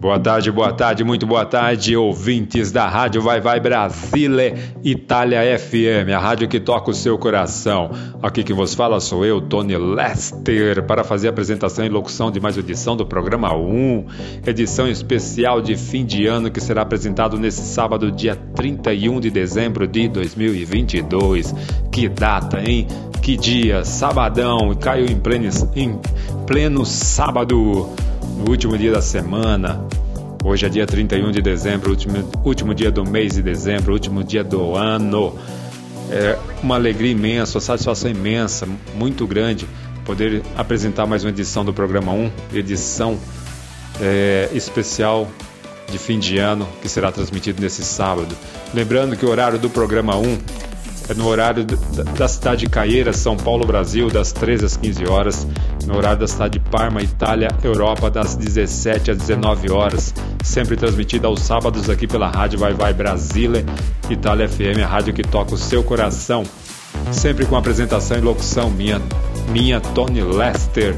Boa tarde, boa tarde, muito boa tarde, ouvintes da Rádio Vai Vai Brasile, Itália FM, a rádio que toca o seu coração. Aqui que vos fala sou eu, Tony Lester, para fazer a apresentação e locução de mais edição do programa 1, edição especial de fim de ano que será apresentado nesse sábado, dia 31 de dezembro de 2022. Que data, hein? Que dia, sabadão, caiu em pleno, em pleno sábado no último dia da semana. Hoje é dia 31 de dezembro, último, último dia do mês de dezembro, último dia do ano. É uma alegria imensa, uma satisfação imensa, muito grande poder apresentar mais uma edição do programa 1, edição é, especial de fim de ano que será transmitido nesse sábado. Lembrando que o horário do programa 1 é no horário da cidade de Caieira, São Paulo, Brasil, das 13 às 15 horas, no horário da cidade de Parma, Itália, Europa, das 17 às 19 horas, sempre transmitida aos sábados aqui pela Rádio Vai Vai Brasília, Itália FM, a rádio que toca o seu coração, sempre com apresentação e locução minha, minha Tony Lester.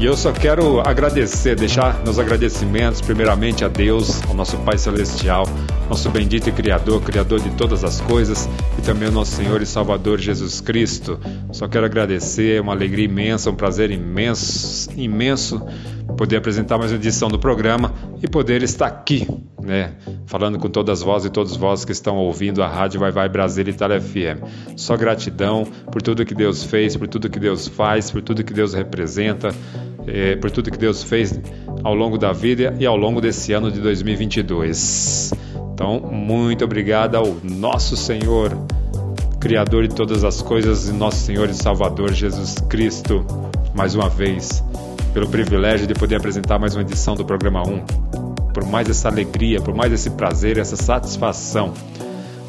E eu só quero agradecer, deixar meus agradecimentos primeiramente a Deus, ao nosso Pai Celestial, nosso bendito e Criador, Criador de todas as coisas, e também ao nosso Senhor e Salvador Jesus Cristo. Só quero agradecer, é uma alegria imensa, um prazer imenso, imenso poder apresentar mais uma edição do programa e poder estar aqui, né, falando com todas as vozes e todos vós que estão ouvindo a Rádio Vai Vai Brasília Itália FM. Só gratidão por tudo que Deus fez, por tudo que Deus faz, por tudo que Deus representa, eh, por tudo que Deus fez ao longo da vida e ao longo desse ano de 2022. Então, muito obrigado ao nosso Senhor, Criador de todas as coisas, e nosso Senhor e Salvador Jesus Cristo, mais uma vez, pelo privilégio de poder apresentar mais uma edição do programa 1. Por mais essa alegria, por mais esse prazer, essa satisfação.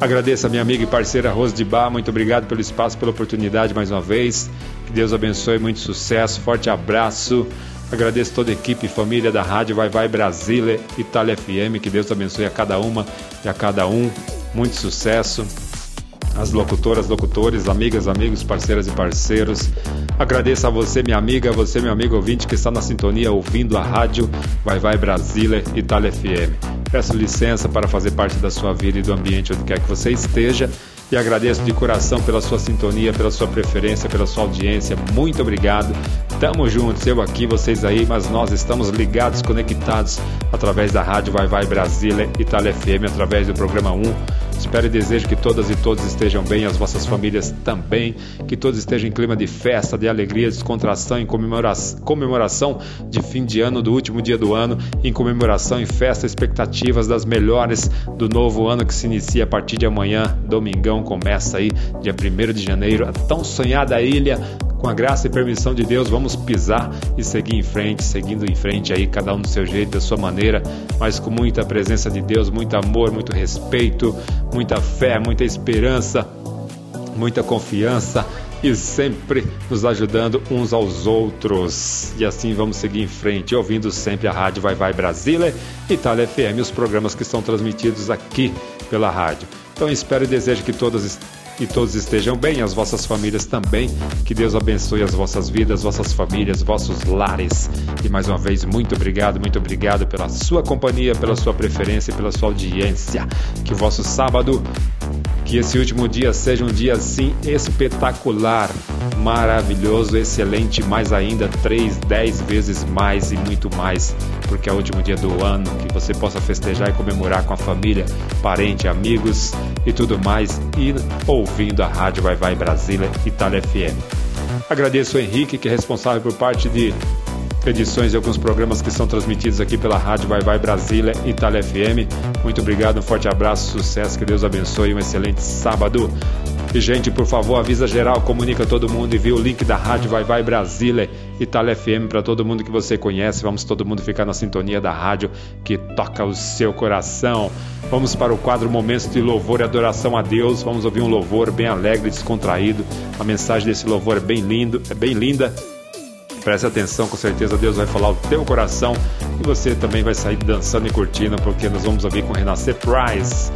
Agradeço a minha amiga e parceira Rose de Bar, muito obrigado pelo espaço, pela oportunidade mais uma vez. Que Deus abençoe, muito sucesso, forte abraço. Agradeço toda a equipe e família da Rádio Vai Vai Brasília, Itália FM. Que Deus abençoe a cada uma e a cada um. Muito sucesso. As locutoras, locutores, amigas, amigos, parceiras e parceiros. Agradeço a você, minha amiga, você, meu amigo ouvinte que está na sintonia ouvindo a rádio Vai Vai Brasília, Itália FM. Peço licença para fazer parte da sua vida e do ambiente onde quer que você esteja e agradeço de coração pela sua sintonia, pela sua preferência, pela sua audiência. Muito obrigado. Tamo juntos, eu aqui, vocês aí, mas nós estamos ligados, conectados através da Rádio Vai Vai Brasília, Itália FM, através do programa 1. Espero e desejo que todas e todos estejam bem, as vossas famílias também, que todos estejam em clima de festa, de alegria, descontração, em comemoração, comemoração de fim de ano, do último dia do ano, em comemoração e festa, expectativas das melhores do novo ano que se inicia a partir de amanhã, domingão, começa aí, dia 1 de janeiro, a tão sonhada ilha com a graça e permissão de Deus, vamos pisar e seguir em frente, seguindo em frente aí, cada um do seu jeito, da sua maneira, mas com muita presença de Deus, muito amor, muito respeito, muita fé, muita esperança, muita confiança e sempre nos ajudando uns aos outros. E assim vamos seguir em frente, ouvindo sempre a Rádio Vai Vai Brasília, Itália FM, os programas que são transmitidos aqui pela rádio. Então espero e desejo que todas e todos estejam bem, as vossas famílias também. Que Deus abençoe as vossas vidas, vossas famílias, vossos lares. E mais uma vez, muito obrigado, muito obrigado pela sua companhia, pela sua preferência, pela sua audiência. Que o vosso sábado que esse último dia seja um dia assim espetacular, maravilhoso, excelente, mais ainda, três, dez vezes mais e muito mais, porque é o último dia do ano, que você possa festejar e comemorar com a família, parente, amigos e tudo mais, e ouvindo a Rádio Vai Vai Brasília Itália FM. Agradeço o Henrique, que é responsável por parte de edições de alguns programas que são transmitidos aqui pela Rádio Vai Vai Brasília Itália FM. Muito obrigado, um forte abraço, sucesso, que Deus abençoe, um excelente sábado. E, gente, por favor, avisa geral, comunica todo mundo e vê o link da Rádio Vai Vai Brasília Itália FM para todo mundo que você conhece. Vamos todo mundo ficar na sintonia da rádio que toca o seu coração. Vamos para o quadro Momentos de Louvor e Adoração a Deus. Vamos ouvir um louvor bem alegre, descontraído. A mensagem desse louvor é bem lindo, é bem linda Preste atenção, com certeza Deus vai falar o teu coração e você também vai sair dançando e curtindo, porque nós vamos ouvir com Renascer Price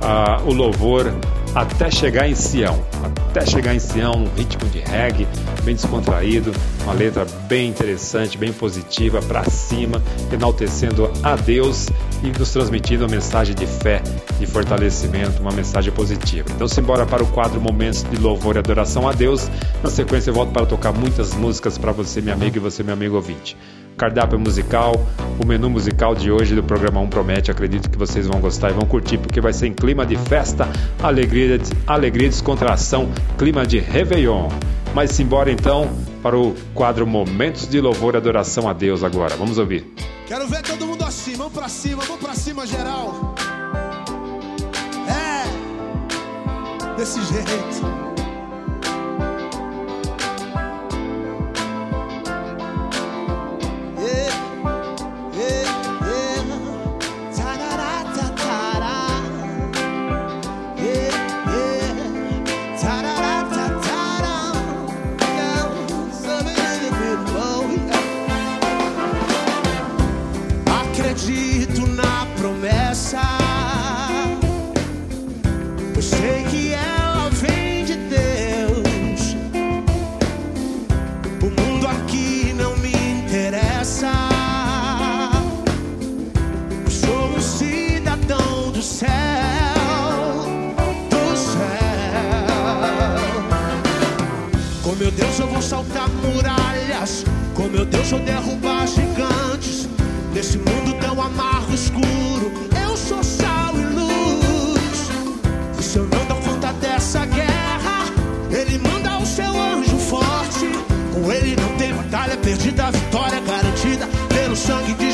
uh, o louvor até chegar em Sião. Até chegar em Sião, um ritmo de reggae bem descontraído, uma letra bem interessante, bem positiva, para cima, enaltecendo a Deus e nos transmitindo uma mensagem de fé, de fortalecimento, uma mensagem positiva. Então, simbora para o quadro Momentos de Louvor e Adoração a Deus. Na sequência, eu volto para tocar muitas músicas para você, minha amiga, e você, meu amigo ouvinte cardápio musical, o menu musical de hoje do programa 1 promete. Acredito que vocês vão gostar e vão curtir, porque vai ser em clima de festa, alegria, alegria descontração, clima de Réveillon. Mas simbora então para o quadro Momentos de Louvor e Adoração a Deus agora. Vamos ouvir. Quero ver todo mundo assim, vamos pra cima, vamos pra cima geral. É, desse jeito. Deus eu vou saltar muralhas. Com meu Deus eu derrubar gigantes. Nesse mundo tão amargo escuro, eu sou sal e luz. E se eu não dou conta dessa guerra, Ele manda o seu anjo forte. Com Ele não tem batalha perdida, a vitória garantida pelo sangue de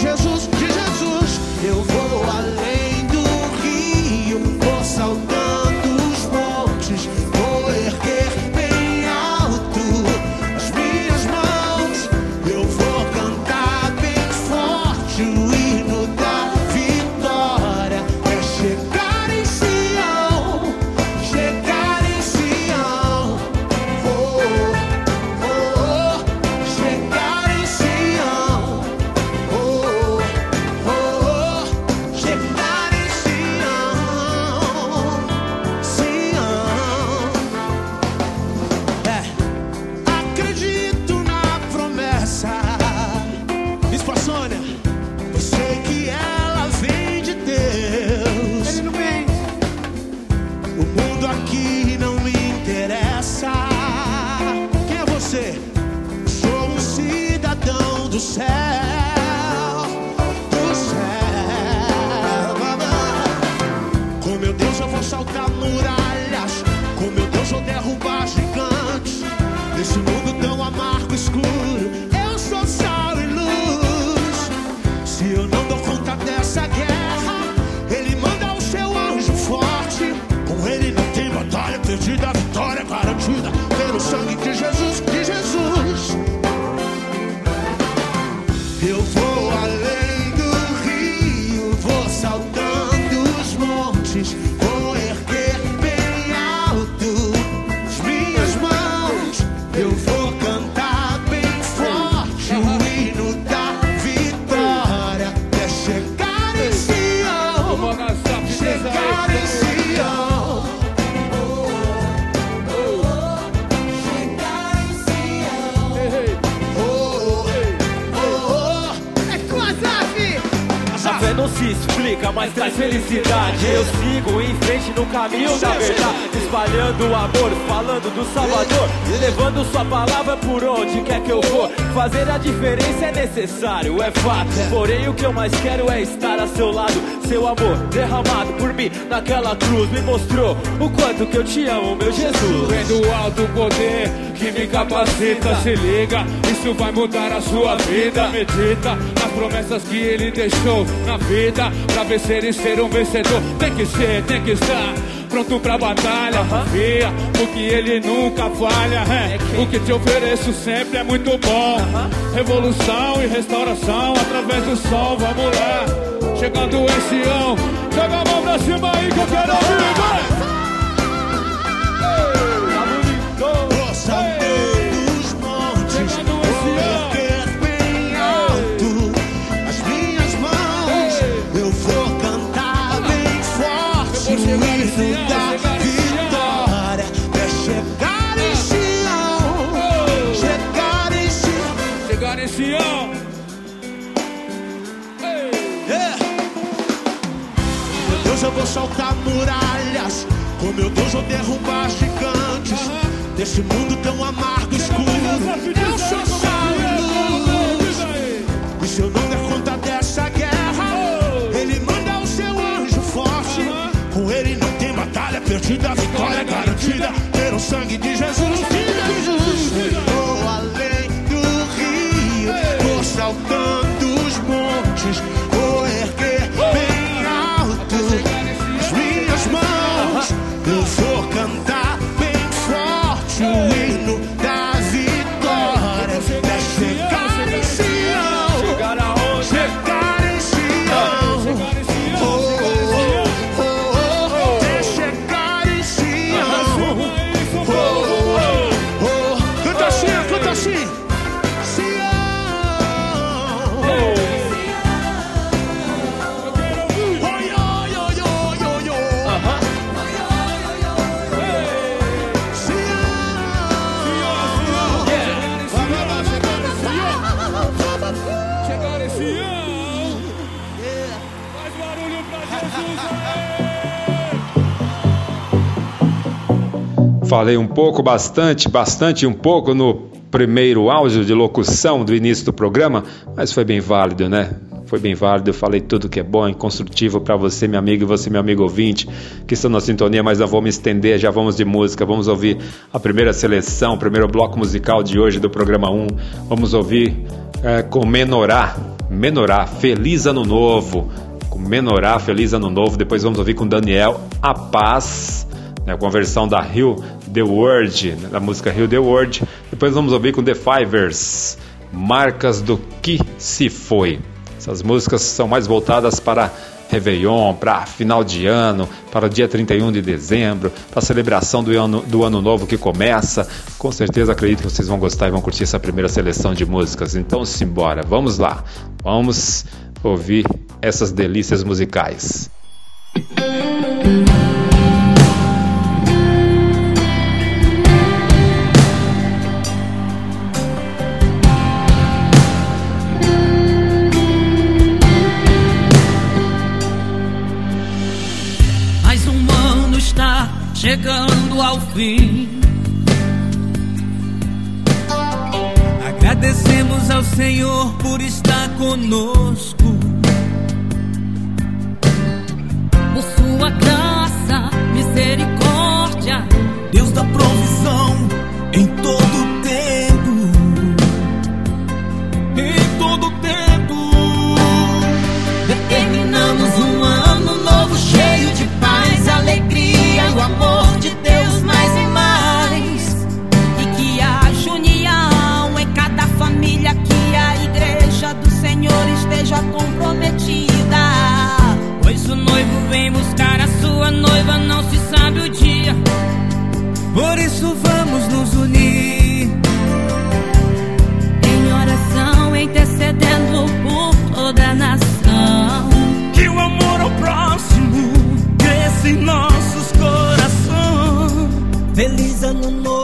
caminho da verdade, espalhando o amor, falando do Salvador, levando sua palavra por onde quer que eu for. Fazer a diferença é necessário, é fato. Porém, o que eu mais quero é estar a seu lado. Seu amor derramado por mim naquela cruz me mostrou o quanto que eu te amo, meu Jesus. Vem do alto poder que me capacita, se liga, isso vai mudar a sua vida. Medita nas promessas que ele deixou na vida, pra vencer e ser um vencedor. Tem que ser, tem que estar pronto pra batalha. Confia, porque ele nunca falha. É. O que te ofereço sempre é muito bom. Revolução e restauração através do som, vamos lá. Chegando em Sião, joga a mão pra cima aí que eu quero ouvir, vai! Saltar muralhas. Com meu Deus, eu derrubar gigantes. Desse mundo tão amargo, escuro. Eu sou sal e luz. E se eu não der conta dessa guerra, ele manda o seu anjo forte. Com ele não tem batalha perdida, a vitória é garantida. Ter o sangue de Jesus, filho de Jesus. Vou além do rio, vou saltando Falei um pouco, bastante, bastante um pouco no primeiro áudio de locução do início do programa, mas foi bem válido, né? Foi bem válido, eu falei tudo que é bom e construtivo para você, meu amigo, e você, meu amigo ouvinte, que estão na sintonia, mas não vou me estender, já vamos de música, vamos ouvir a primeira seleção, o primeiro bloco musical de hoje do programa 1. Vamos ouvir é, com Menorá, Menorá, Feliz Ano Novo, com Menorá, Feliz Ano Novo, depois vamos ouvir com Daniel, A Paz, né, com a versão da Hill The Word, né, da música Hill The Word. Depois vamos ouvir com The Fivers, Marcas do Que Se Foi. Essas músicas são mais voltadas para Réveillon, para final de ano, para o dia 31 de dezembro, para a celebração do ano, do ano novo que começa. Com certeza acredito que vocês vão gostar e vão curtir essa primeira seleção de músicas. Então simbora, vamos lá. Vamos ouvir essas delícias musicais. Fim. Agradecemos ao Senhor por estar conosco. Por sua graça, misericórdia, Deus da provisão em todo Por isso vamos nos unir em oração, intercedendo por toda a nação. Que o amor ao próximo cresça em nossos corações. Feliz ano novo.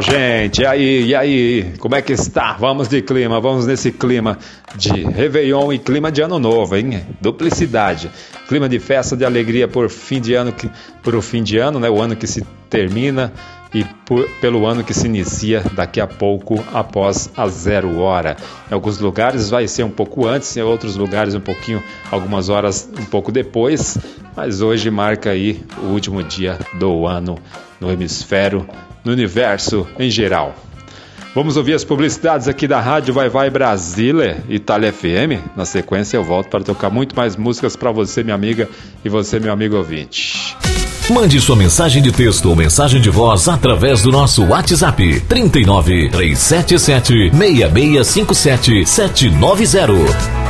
Gente. E aí, e aí? Como é que está? Vamos de clima, vamos nesse clima de Réveillon e clima de Ano Novo, hein? Duplicidade. Clima de festa, de alegria por fim de ano, que, por o fim de ano, né? O ano que se termina e por, pelo ano que se inicia daqui a pouco após a zero hora. Em alguns lugares vai ser um pouco antes, em outros lugares um pouquinho, algumas horas um pouco depois, mas hoje marca aí o último dia do ano no hemisfério, no universo em geral. Vamos ouvir as publicidades aqui da Rádio Vai Vai Brasília, Itália FM. Na sequência eu volto para tocar muito mais músicas para você, minha amiga, e você, meu amigo ouvinte. Mande sua mensagem de texto ou mensagem de voz através do nosso WhatsApp 39 377 6657 790.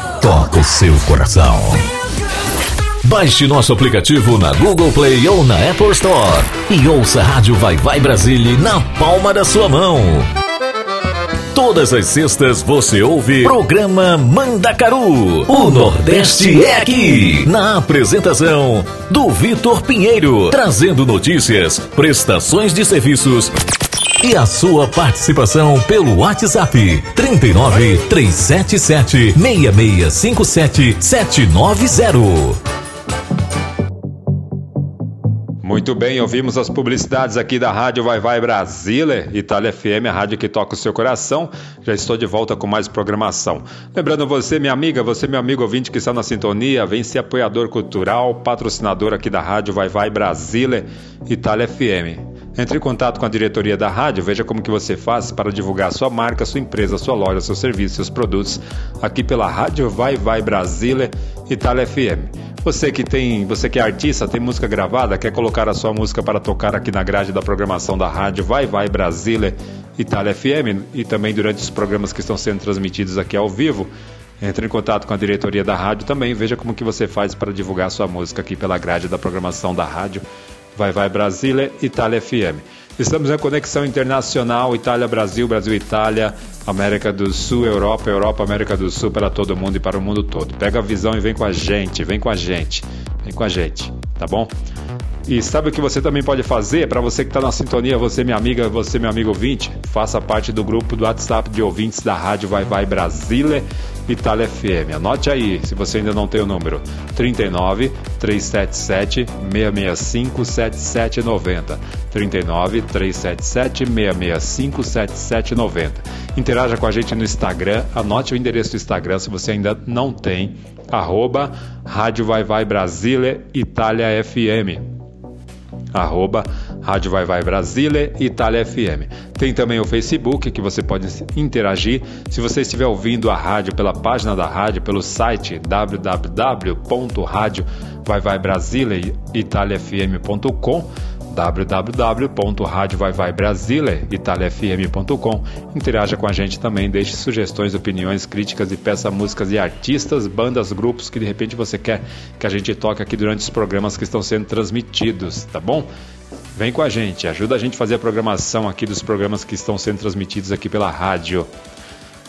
toca o seu coração. Baixe nosso aplicativo na Google Play ou na Apple Store e ouça a Rádio Vai Vai Brasília na palma da sua mão. Todas as sextas você ouve programa Mandacaru. O Nordeste é aqui. Na apresentação do Vitor Pinheiro, trazendo notícias, prestações de serviços e a sua participação pelo WhatsApp 39 377 6657 790. Muito bem, ouvimos as publicidades aqui da Rádio Vai Vai Brasília, Itália FM, a rádio que toca o seu coração. Já estou de volta com mais programação. Lembrando você, minha amiga, você, meu amigo ouvinte que está na sintonia, vem ser apoiador cultural, patrocinador aqui da Rádio Vai Vai Brasília, Itália FM. Entre em contato com a diretoria da rádio, veja como que você faz para divulgar sua marca, sua empresa, sua loja, seu serviço, seus produtos aqui pela Rádio Vai Vai Brasília, Itália FM. Você que tem, você que é artista, tem música gravada, quer colocar a sua música para tocar aqui na grade da programação da rádio Vai Vai Brasília, Itália FM e também durante os programas que estão sendo transmitidos aqui ao vivo, entre em contato com a diretoria da rádio também, veja como que você faz para divulgar sua música aqui pela grade da programação da rádio Vai Vai Brasília, Itália FM. Estamos em conexão internacional Itália-Brasil, Brasil-Itália, América do Sul, Europa, Europa, América do Sul, para todo mundo e para o mundo todo. Pega a visão e vem com a gente, vem com a gente, vem com a gente, tá bom? E sabe o que você também pode fazer? Para você que está na sintonia, você minha amiga, você meu amigo ouvinte, faça parte do grupo do WhatsApp de ouvintes da Rádio Vai Vai Brasília Itália FM. Anote aí, se você ainda não tem o número: 39 377 665 7790. 39 377 665 7790. Interaja com a gente no Instagram, anote o endereço do Instagram se você ainda não tem, arroba Rádio Vai Vai Brasília Itália FM arroba Rádio Vai Vai Brasília Itália FM. Tem também o Facebook que você pode interagir. Se você estiver ouvindo a rádio pela página da rádio, pelo site www.radiovaivaibraziliaitaliafm.com www.radiovaivaibrasilia.italiafm.com Interaja com a gente também, deixe sugestões, opiniões, críticas e peça músicas de artistas, bandas, grupos que de repente você quer que a gente toque aqui durante os programas que estão sendo transmitidos, tá bom? Vem com a gente, ajuda a gente a fazer a programação aqui dos programas que estão sendo transmitidos aqui pela rádio.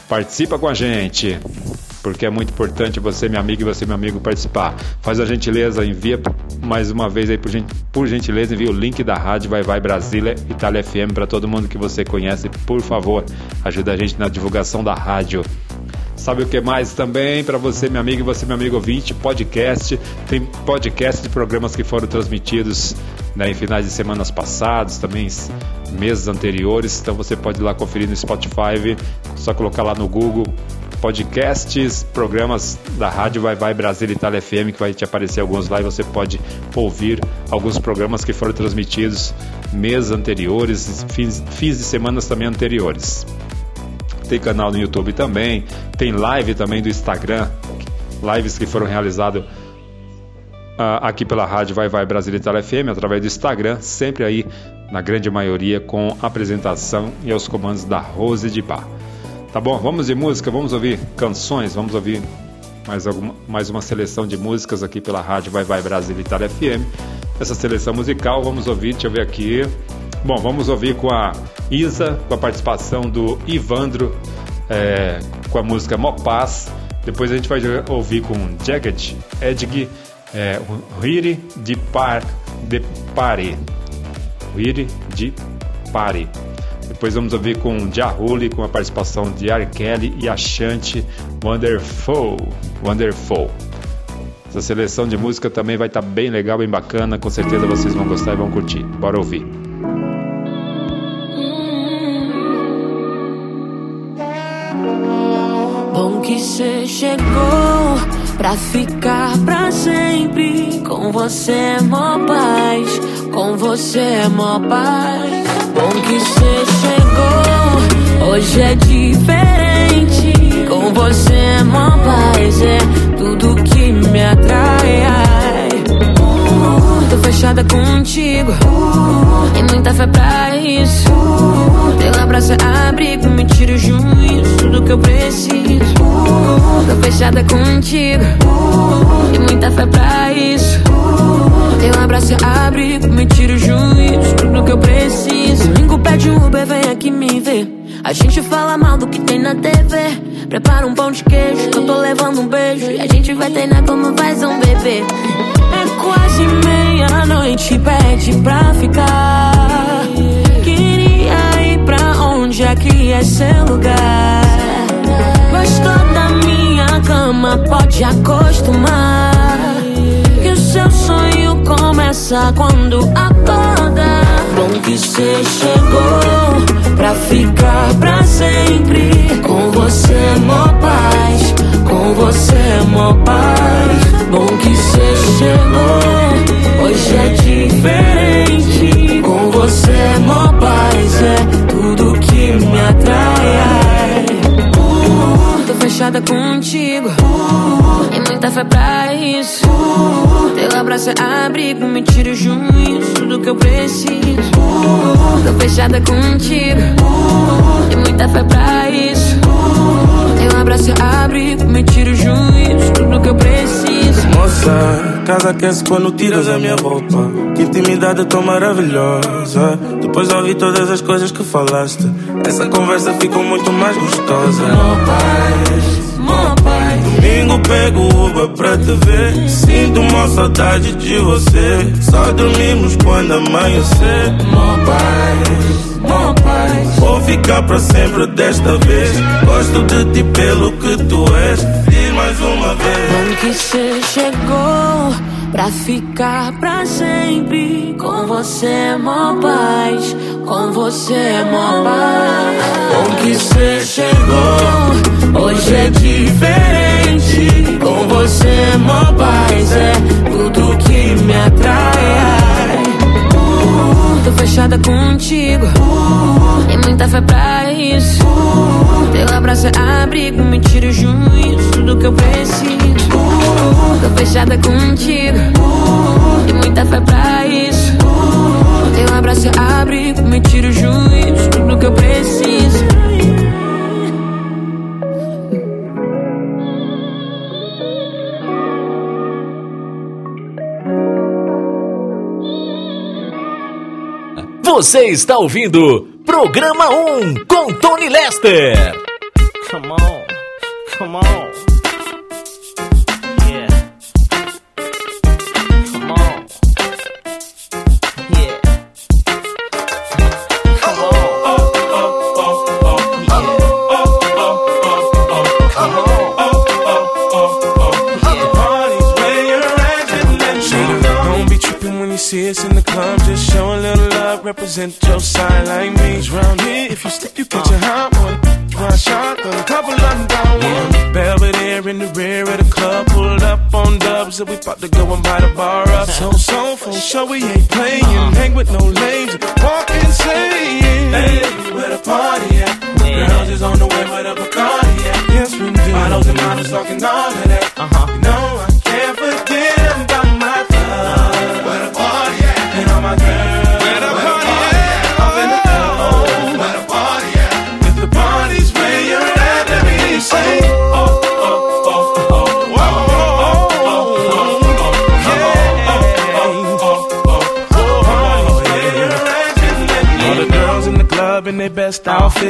Participa com a gente, porque é muito importante você, meu amigo, e você, meu amigo, participar. Faz a gentileza, envia mais uma vez aí, por, gentileza, envia o link da rádio Vai Vai Brasília Itália FM para todo mundo que você conhece, por favor. Ajuda a gente na divulgação da rádio. Sabe o que mais também para você, meu amigo, e você, meu amigo ouvinte? Podcast. Tem podcast de programas que foram transmitidos né, em finais de semanas passados, também meses anteriores. Então você pode ir lá conferir no Spotify, só colocar lá no Google podcasts, programas da Rádio Vai Vai Brasil Itália FM, que vai te aparecer alguns lá e você pode ouvir alguns programas que foram transmitidos meses anteriores, fins, fins de semanas também anteriores tem canal no YouTube também, tem live também do Instagram, lives que foram realizadas uh, aqui pela rádio Vai Vai Brasil Itália FM, através do Instagram, sempre aí na grande maioria com apresentação e aos comandos da Rose de Bar. Tá bom, vamos de música, vamos ouvir canções, vamos ouvir mais, alguma, mais uma seleção de músicas aqui pela rádio Vai Vai Brasil Itália FM. Essa seleção musical, vamos ouvir, deixa eu ver aqui. Bom, vamos ouvir com a Isa, com a participação do Ivandro, é, com a música Mopaz. Depois a gente vai ouvir com Jacket Edg, é, Riri de, Par, de Pare. Riri de Pare. Depois vamos ouvir com Jahuli, com a participação de R. Kelly e a Chante Wonderful. Wonderful. Essa seleção de música também vai estar tá bem legal, bem bacana. Com certeza vocês vão gostar e vão curtir. Bora ouvir. Bom que você chegou pra ficar pra sempre. Com você é mó paz, com você é mó paz. Bom que você chegou, hoje é diferente. Com você é mó paz, é tudo que me atrai. Ai. Uh, tô fechada contigo, e muita fé pra isso. Teu abraço é abrigo, me tira o juízo, tudo que eu preciso. Tô fechada contigo, e muita fé pra isso. Teu abraço é abrigo, me tira o juízo, tudo que eu preciso. Domingo pede um Uber, vem aqui me ver. A gente fala mal do que tem na TV. Prepara um pão de queijo, que eu tô levando um beijo. E a gente vai treinar como faz um bebê. É quase meia-noite, pede pra ficar. Queria ir pra onde aqui é seu lugar. Gostou da minha cama, pode acostumar. Seu sonho começa quando acorda. Bom que você chegou pra ficar pra sempre. Com você é mó paz, com você é mó paz. Bom que você chegou, hoje é diferente. Com você é mó paz, é tudo que me atrai. Uh, fechada contigo, e muita fé pra isso. Teu abraço é abrigo, me tira o juízo, tudo que eu preciso. Tô fechada contigo, e muita fé pra isso. Teu abraço é abrigo, me tira o juízo, tudo que eu preciso. Moça, casa aquece quando tiras a minha roupa. Que intimidade tão maravilhosa. Depois ouvi todas as coisas que falaste. Essa conversa ficou muito mais gostosa. Mó paz, mó paz. Domingo pego o Uber pra te ver. Sinto uma saudade de você. Só dormimos quando amanhecer. Mó paz, mó paz. Vou ficar pra sempre desta vez. Gosto de ti pelo que tu és. Mais uma vez. Bom que você chegou pra ficar pra sempre. Com você é mó paz, com você é mó paz. Bom que você chegou, hoje é diferente. Com você é mó paz, é tudo que me atrai. Uh, tô fechada contigo, e muita fé pra isso. Teu abraço é abrigo, me tira o juízo, tudo que eu preciso. Tô fechada contigo, e muita fé pra isso. Teu abraço é abrigo, me tira o juízo, tudo que eu preciso. Você está ouvindo Programa 1 com Tony Lester. Come on, come on. Yeah. Come on. Yeah. Come on. Don't be tripping when you see us in the club. Just show a little love, represent and we about to go and buy the bar up. So, so, for sure we ain't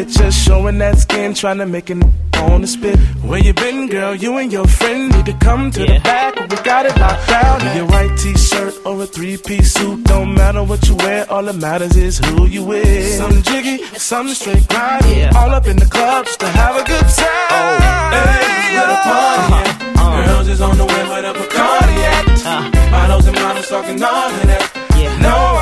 just showing that skin, trying to make it on the spit. Where you been, girl? You and your friend need to come to the back. We got it locked down. In your white t-shirt or a three-piece suit, don't matter what you wear. All that matters is who you with. Some jiggy, some straight grind. All up in the club just to have a good time. Oh, Hey, where uh-huh. the party at? Girls is on the way where the Bacardi at. Uh-huh. Models and models talking all of that. No,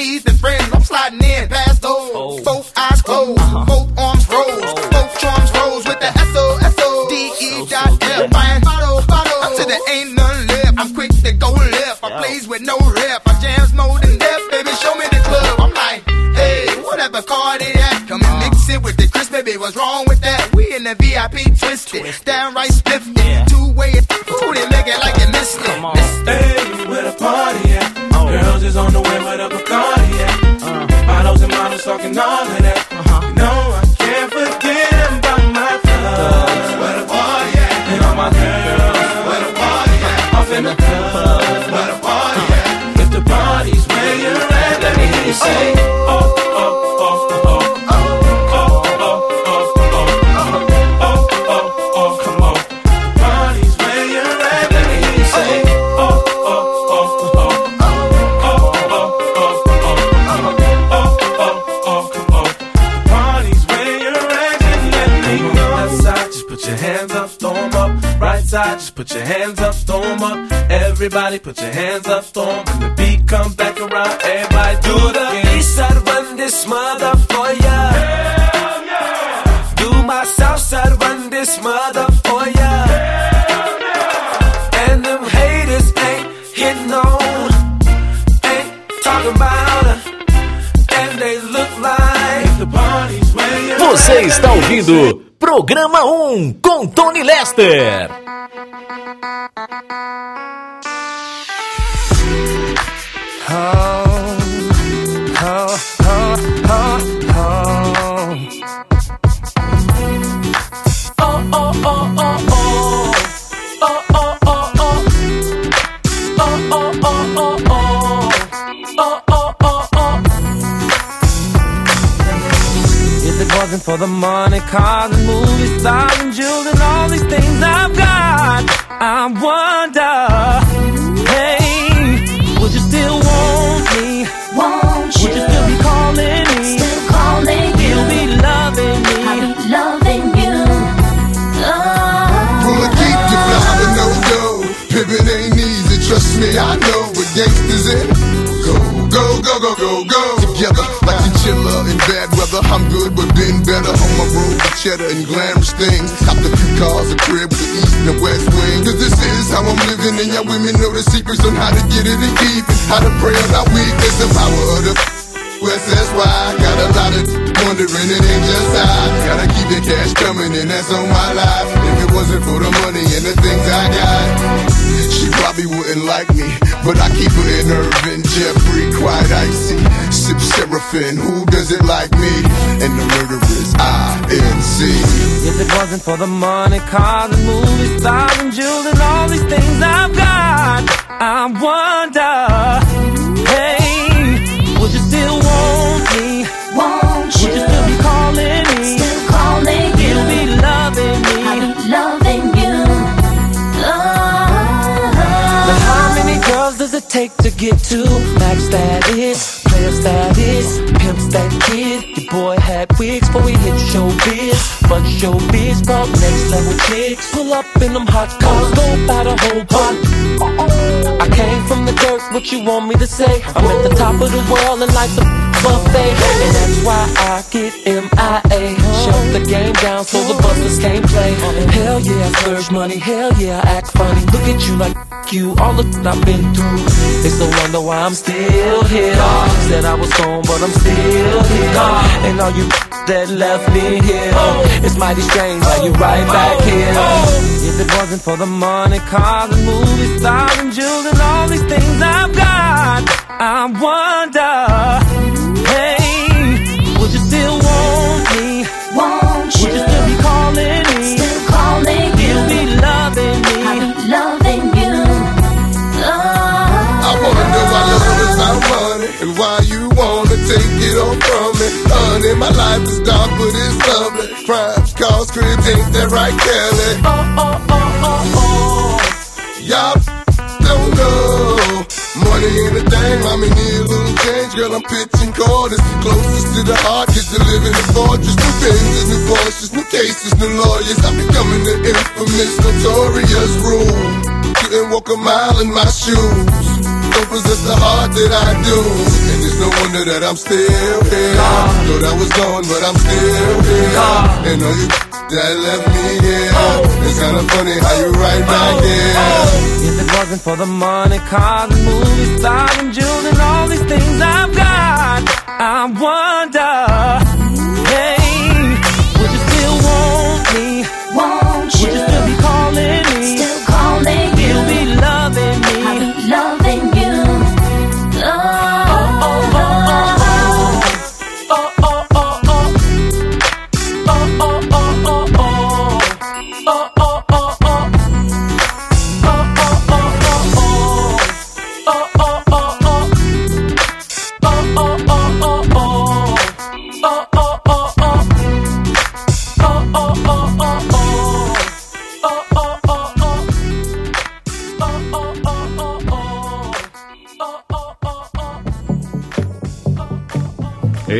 me than friends. Everybody put your hands up, 'em. When the beat comes back around, everybody do the East side run this mother for ya. Do my south side run this mother for ya. And them haters ain't hitting on, ain't talking about her. And they look like the party's where you're Você está ouvindo Programa 1 com Tony Lester. Oh, cheddar and glamorous things. Copped the few cars, a crib with the east and the west wing. Cause this is how I'm living, and y'all women know the secrets on how to get it and keep it. How to pray about weakness, the power of the West, that's why I got a lot of wondering it ain't just I Gotta keep the cash coming and that's on my life If wasn't for the money and the things I got. She probably wouldn't like me But I keep her in Irvin, Jeffrey, quite icy. Sip Seraphim, who does it like me? And the murderers, I-N-C If it wasn't for the money, cars and movies, stars and jewels and all these things I've got, I wonder, take to get to max that is, player that is, pimps that kid? Your boy had wigs before we hit showbiz, but showbiz brought next level chicks. Pull up in them hot cars, go by the whole block. I came from the dirt, what you want me to say? I'm at the top of the world and like the buffet. And that's why I get MIA. Shut the game down so the busters can't play. Hell yeah, I splurge money. Hell yeah, I act funny. Look at you like you, all the I've been through. It's a wonder why I'm still here. Said I was gone, but I'm still here. And all you that left me here, it's mighty strange how you right back here. If it wasn't for the money, cars and movie stars and jewels and all these things I've got, I wonder, calling me? Still calling you. You'll be loving me. I'll be loving you. I wanna know why love is not money and why you wanna take it all from me. Honey, my life is dark, but it's lovely. Crime, cars, cribs, ain't that right, Kelly? Oh, oh, oh, oh, oh. Y'all don't know. Money ain't a thing, mommy need a little change. Girl, I'm pitching quarters. Closest to the heart, cause you live in a fortress. New Benzes, new Porsches, new cases, new lawyers. I'm becoming the infamous, notorious rule. Couldn't walk a mile in my shoes. Don't possess the heart that I do. And no wonder that I'm still here. Thought I was gone, but I'm still here. And all you that left me here. It's kinda funny how you right back here. If it wasn't for the money, cars and movie stars and jewels and all these things I've got, I wonder, hey, would you still want me? Won't Would you still be calling me? Still calling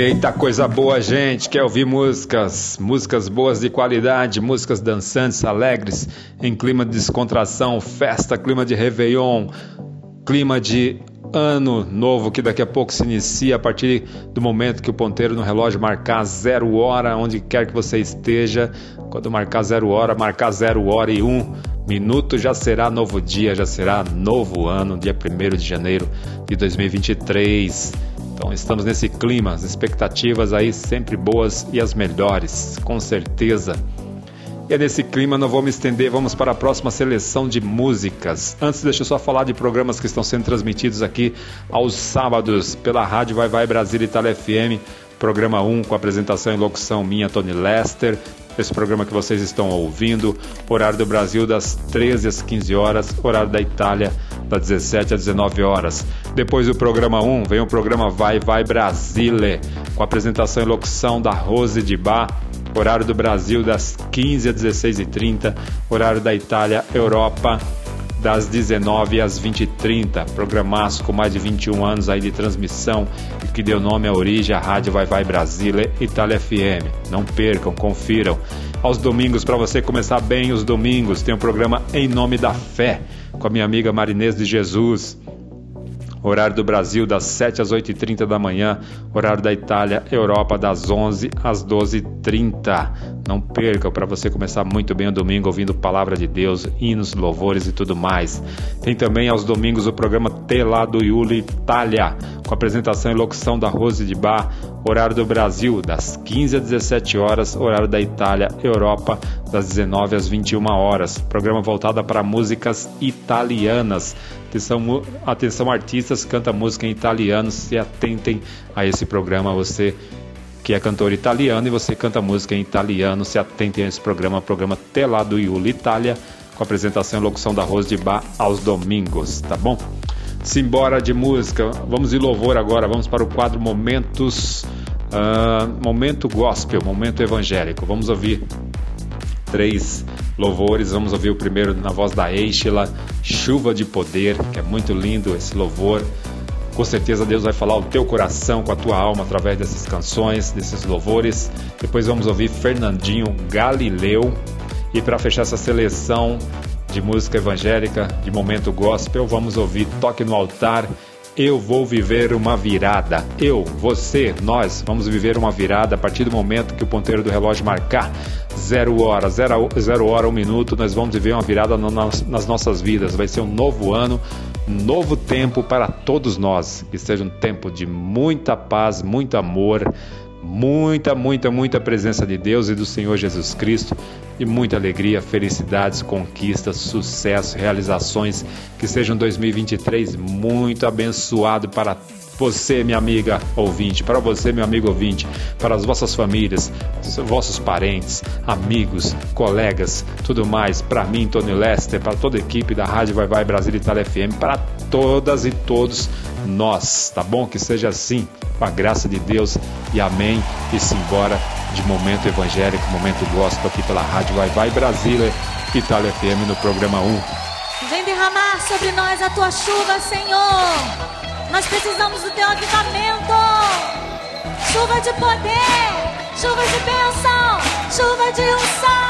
Eita coisa boa, gente! Quer ouvir músicas? Músicas boas de qualidade, músicas dançantes, alegres, em clima de descontração, festa, clima de Réveillon, clima de ano novo que daqui a pouco se inicia a partir do momento que o ponteiro no relógio marcar zero hora, onde quer que você esteja. Quando marcar zero hora, marcar zero hora e um minuto, já será novo dia, já será novo ano, dia 1 de janeiro de 2023. Então estamos nesse clima, as expectativas aí sempre boas e as melhores, com certeza. E é nesse clima, não vou me estender, vamos para a próxima seleção de músicas. Antes, deixa eu só falar de programas que estão sendo transmitidos aqui aos sábados pela Rádio Vai Vai Brasil Itália FM, programa 1 com apresentação e locução minha, Tony Lester. Esse programa que vocês estão ouvindo, horário do Brasil das 13 às 15 horas, horário da Itália das 17 às 19 horas. Depois do programa 1, vem o programa Vai Vai Brasile, com apresentação e locução da Rose de Bar, horário do Brasil das 15 às 16h30, horário da Itália, Europa, das 19 às 20h30. Programaço com mais de 21 anos aí de transmissão e que deu nome à origem à Rádio Vai Vai Brasília Itália FM. Não percam, confiram. Aos domingos, para você começar bem os domingos, tem o programa Em Nome da Fé, com a minha amiga Marinês de Jesus. Horário do Brasil das 7 às 8h30 da manhã. Horário da Itália, Europa das 11 às 12h30. Não perca para você começar muito bem o domingo ouvindo Palavra de Deus, hinos, louvores e tudo mais. Tem também aos domingos o programa Tela do Itália, com apresentação e locução da Rose de Bar. Horário do Brasil das 15 às 17 horas. Horário da Itália, Europa das 19 às 21 horas. Programa voltado para músicas italianas. Atenção, atenção artistas, canta música em italiano, se atentem a esse programa, você que é cantor italiano e você canta música em italiano, se atentem a esse programa, programa Tela do Iuli Itália, com apresentação e locução da Rose de Bar aos domingos, tá bom? Simbora de música, vamos de louvor agora, vamos para o quadro Momentos, uh, Momento Gospel, Momento Evangélico, vamos ouvir três louvores. Vamos ouvir o primeiro na voz da Eichela, Chuva de Poder, que é muito lindo esse louvor. Com certeza Deus vai falar o teu coração, com a tua alma, através dessas canções, desses louvores. Depois vamos ouvir Fernandinho Galileu. E para fechar essa seleção de música evangélica, de momento gospel, vamos ouvir Toque no Altar, Eu vou viver uma virada. Eu, você, nós vamos viver uma virada a partir do momento que o ponteiro do relógio marcar zero hora, zero, zero hora, um minuto. Nós vamos viver uma virada nas, nas nossas vidas. Vai ser um novo ano, um novo tempo para todos nós. Que seja um tempo de muita paz, muito amor, muita, muita, muita presença de Deus e do Senhor Jesus Cristo e muita alegria, felicidades, conquistas, sucesso, realizações. Que seja um 2023 muito abençoado para você, minha amiga ouvinte, para você, meu amigo ouvinte, para as vossas famílias, os vossos parentes, amigos, colegas, tudo mais, para mim, Tony Lester, para toda a equipe da Rádio Vai Vai Brasil Itália FM, para todas e todos nós, tá bom? Que seja assim, com a graça de Deus e amém. E simbora de momento evangélico, momento gospel aqui pela Rádio Vai Vai Brasília Itália FM no programa 1. Vem derramar sobre nós a tua chuva, Senhor. Nós precisamos do teu avivamento. Chuva de poder, chuva de bênção, chuva de unção.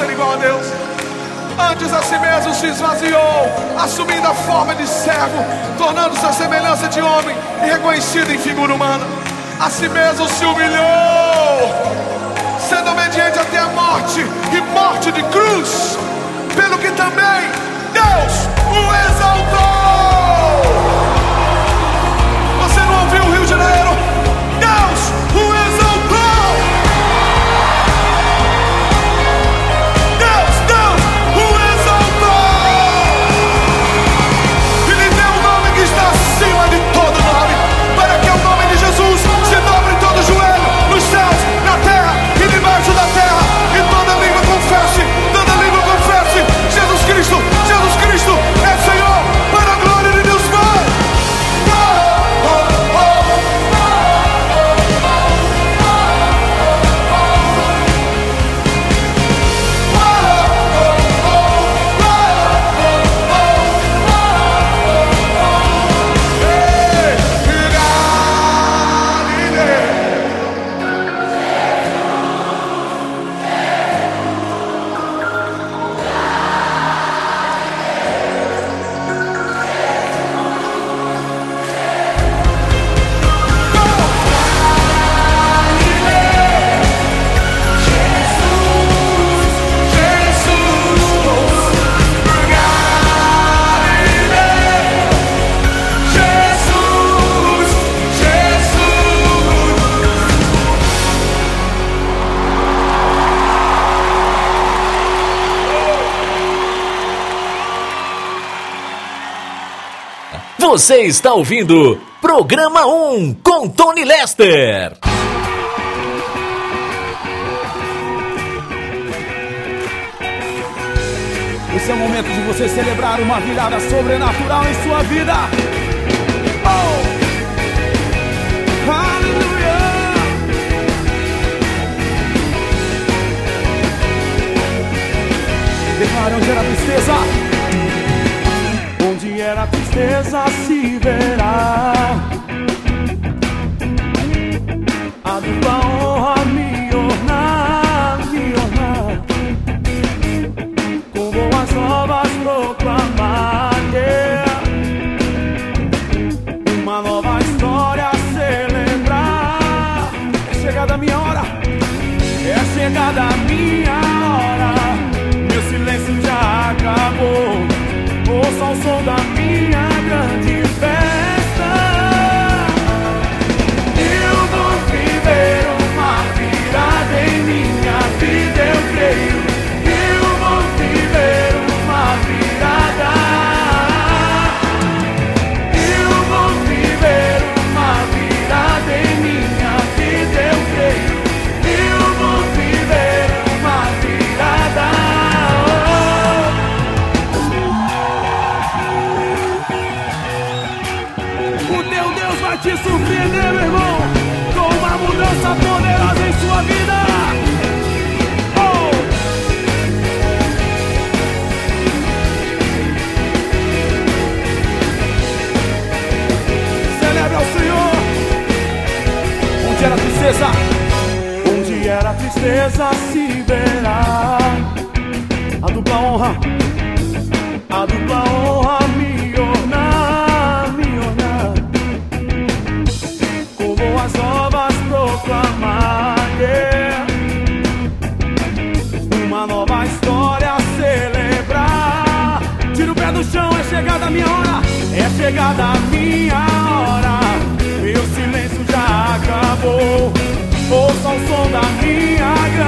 ser igual a Deus. Antes a si mesmo se esvaziou, assumindo a forma de servo, tornando-se a semelhança de homem e reconhecido em figura humana. A si mesmo se humilhou, sendo obediente até a morte e morte de cruz, pelo que também Deus o exaltou. Você não ouviu o Rio de Janeiro? Deus Você está ouvindo Programa 1 com Tony Lester. Esse é o momento de você celebrar uma virada sobrenatural em sua vida. Oh! Aleluia! Declara onde era tristeza. Tristeza se verá. A dupla honra me ornar, me ornar. Com boas novas proclamar. yeah. Uma nova história a celebrar. É chegada a minha hora. É chegada a minha hora. Meu silêncio já acabou. Ouça o som da minha Onde era tristeza? Se verá. A dupla honra, a dupla honra me ornar, me ornar. Com boas novas proclamar. yeah. Uma nova história celebrar. Tira o pé do chão, é chegada a minha hora. É chegada a minha Ouça o som da minha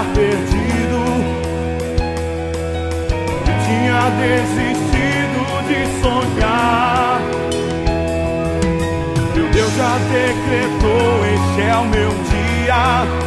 estar perdido tinha desistido de sonhar. Meu Deus já decretou, este é o meu dia.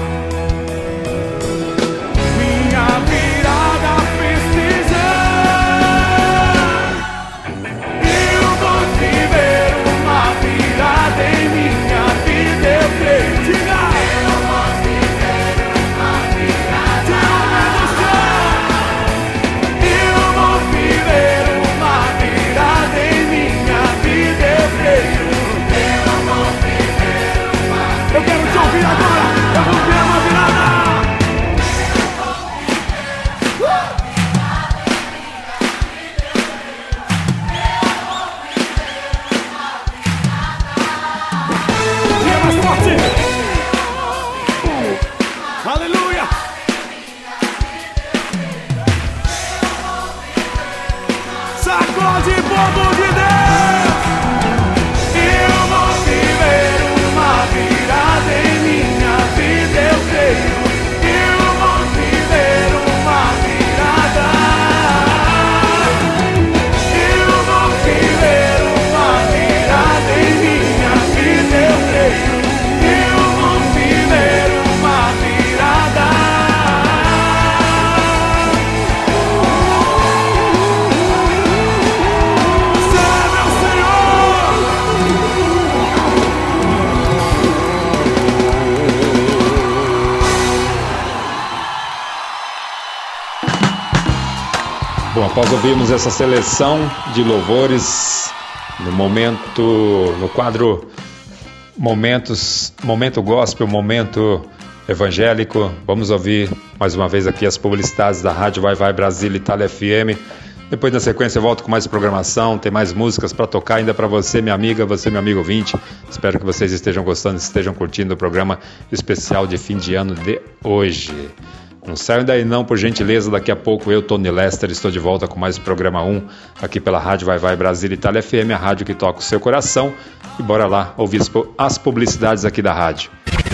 Após ouvirmos essa seleção de louvores no momento, no quadro Momentos, Momento Gospel, Momento Evangélico, vamos ouvir mais uma vez aqui as publicidades da Rádio Vai Vai Brasil Itália FM. Depois, na sequência, eu volto com mais programação, tem mais músicas para tocar ainda para você, minha amiga, você, meu amigo ouvinte. Espero que vocês estejam gostando, estejam curtindo o programa especial de fim de ano de hoje. Não saiam daí não, por gentileza, daqui a pouco eu, Tony Lester, estou de volta com mais programa 1 aqui pela Rádio Vai Vai Brasília Itália FM, a rádio que toca o seu coração. E bora lá ouvir as pu- as publicidades aqui da rádio.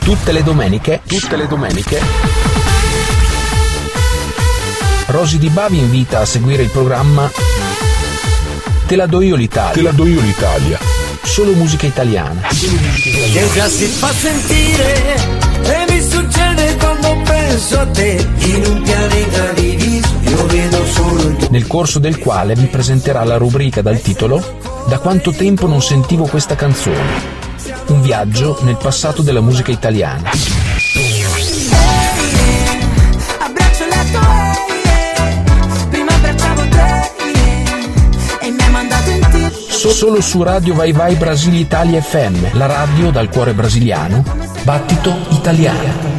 Tutte le domeniche, tutte le domeniche. Rosy Di Bavi invita a seguire il programma Te la do io l'Italia. Te la do io l'Italia. Solo musica italiana. che già si quando penso a te in un pianeta diviso io vedo solo il Nel corso del quale vi presenterà la rubrica dal titolo Da quanto tempo non sentivo questa canzone. Un viaggio nel passato della musica italiana. Solo su Radio Vai Vai Brasile Italia FM, la radio dal cuore brasiliano, battito italiano.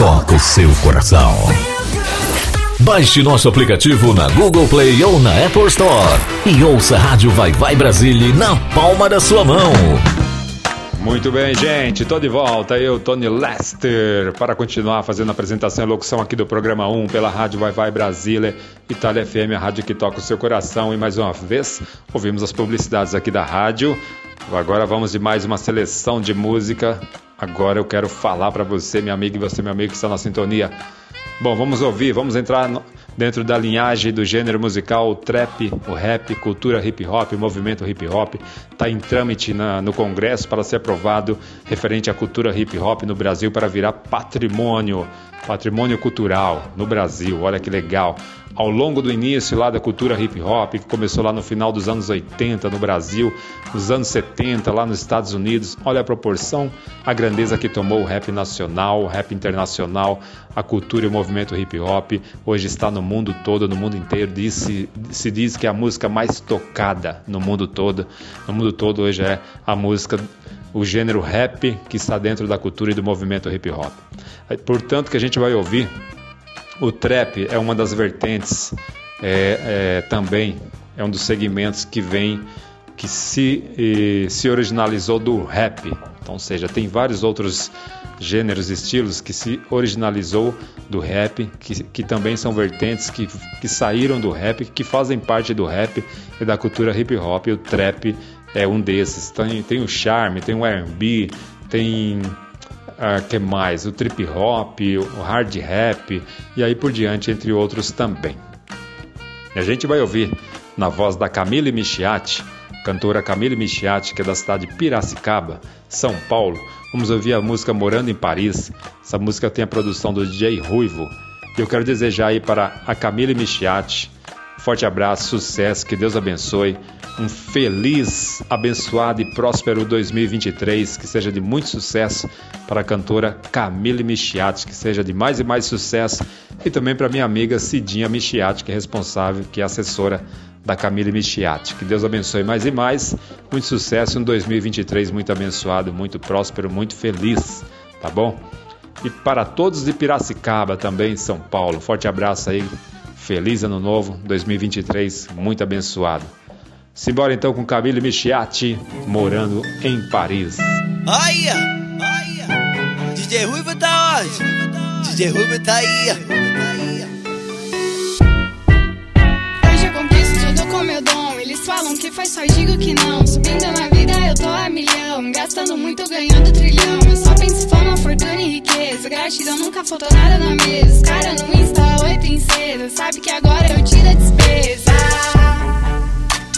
toca o seu coração. Baixe nosso aplicativo na Google Play ou na Apple Store e ouça a Rádio Vai Vai Brasília na palma da sua mão. Muito bem, gente, tô de volta. Eu, Tony Lester, para continuar fazendo a apresentação e locução aqui do programa 1 pela Rádio Vai Vai Brasília, Itália FM, a rádio que toca o seu coração. E mais uma vez, ouvimos as publicidades aqui da rádio. Agora vamos de mais uma seleção de música. Agora eu quero falar para você, minha amiga, e você, meu amigo, que está na sintonia. Bom, vamos ouvir, vamos entrar no- dentro da linhagem do gênero musical o trap, o rap, cultura hip hop, movimento hip hop. Está em trâmite na- no Congresso para ser aprovado referente à cultura hip hop no Brasil para virar patrimônio, patrimônio cultural no Brasil. Olha que legal. Ao longo do início lá da cultura hip hop, que começou lá no final dos anos 80 no Brasil, nos anos 70 lá nos Estados Unidos, olha a proporção, a grandeza que tomou o rap nacional, o rap internacional, a cultura e o movimento hip hop. Hoje está no mundo todo, no mundo inteiro. Diz- se, se diz que é a música mais tocada no mundo todo. No mundo todo hoje é a música, o gênero rap que está dentro da cultura e do movimento hip hop. Portanto, que a gente vai ouvir o trap é uma das vertentes, é, é, também é um dos segmentos que vem, que se, se originalizou do rap. Então, ou seja, tem vários outros gêneros, estilos que se originalizou do rap, que, que também são vertentes que, que saíram do rap, que fazem parte do rap e da cultura hip hop. E o trap é um desses. Tem, tem o charme, tem o R&B, tem ah, que mais? O trip hop, o hard rap e aí por diante, entre outros também. E a gente vai ouvir na voz da Camille Michiati, cantora Camille Michiati, que é da cidade de Piracicaba, São Paulo. Vamos ouvir a música Morando em Paris. Essa música tem a produção do DJ Ruivo. Eu quero desejar aí para a Camille Michiati Forte abraço, sucesso, que Deus abençoe. Um feliz, abençoado e próspero 2023, que seja de muito sucesso para a cantora Camille Michiati, que seja de mais e mais sucesso. E também para minha amiga Cidinha Michiati, que é responsável, que é assessora da Camille Michiati. Que Deus abençoe mais e mais. Muito sucesso, um 2023 muito abençoado, muito próspero, muito feliz, tá bom? E para todos de Piracicaba também, São Paulo. Forte abraço aí. Feliz ano novo, 2023, muito abençoado. Simbora então com Camille Michiati, morando em Paris. Olha, olha. DJ Ruivo tá onde? DJ Ruivo tá aí. Hoje eu conquisto tudo com meu dom. Eles falam que faz só, digo que não. Subindo na vida, eu tô a milhão. Gastando muito, ganhando trilhão. Eu só penso fama, fortuna e riqueza. Gratidão, nunca faltou nada na mesa. Os cara no Insta, oi, princesa. Sabe que agora eu tiro a despesa.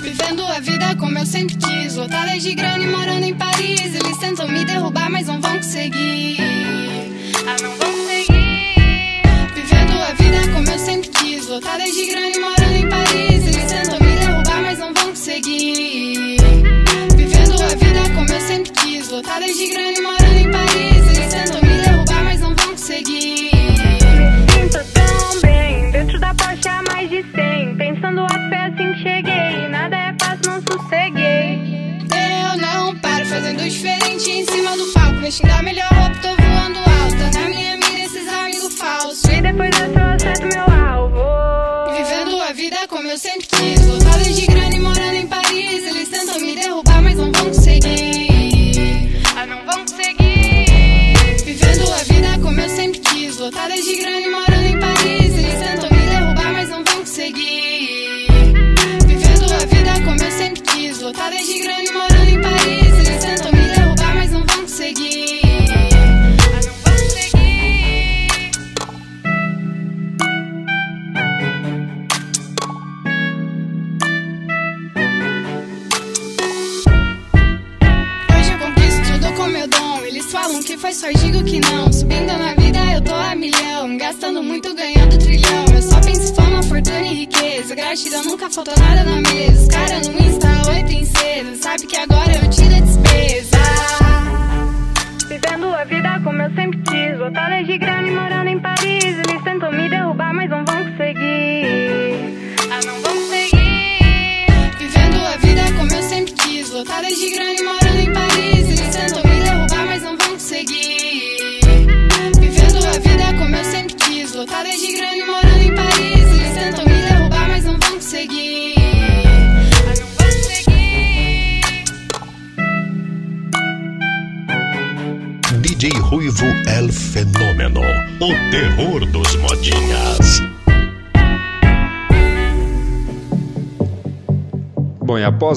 Vivendo a vida como eu sempre quis. Lotada de grana e morando em Paris. Eles tentam me derrubar, mas não vão conseguir. Ah, não vão conseguir. Vivendo a vida como eu sempre quis. Lotada de grana e morando em Paris. Eles tentam me derrubar, mas não vão conseguir. Vivendo a vida como eu sempre quis. Lotada de grana e morando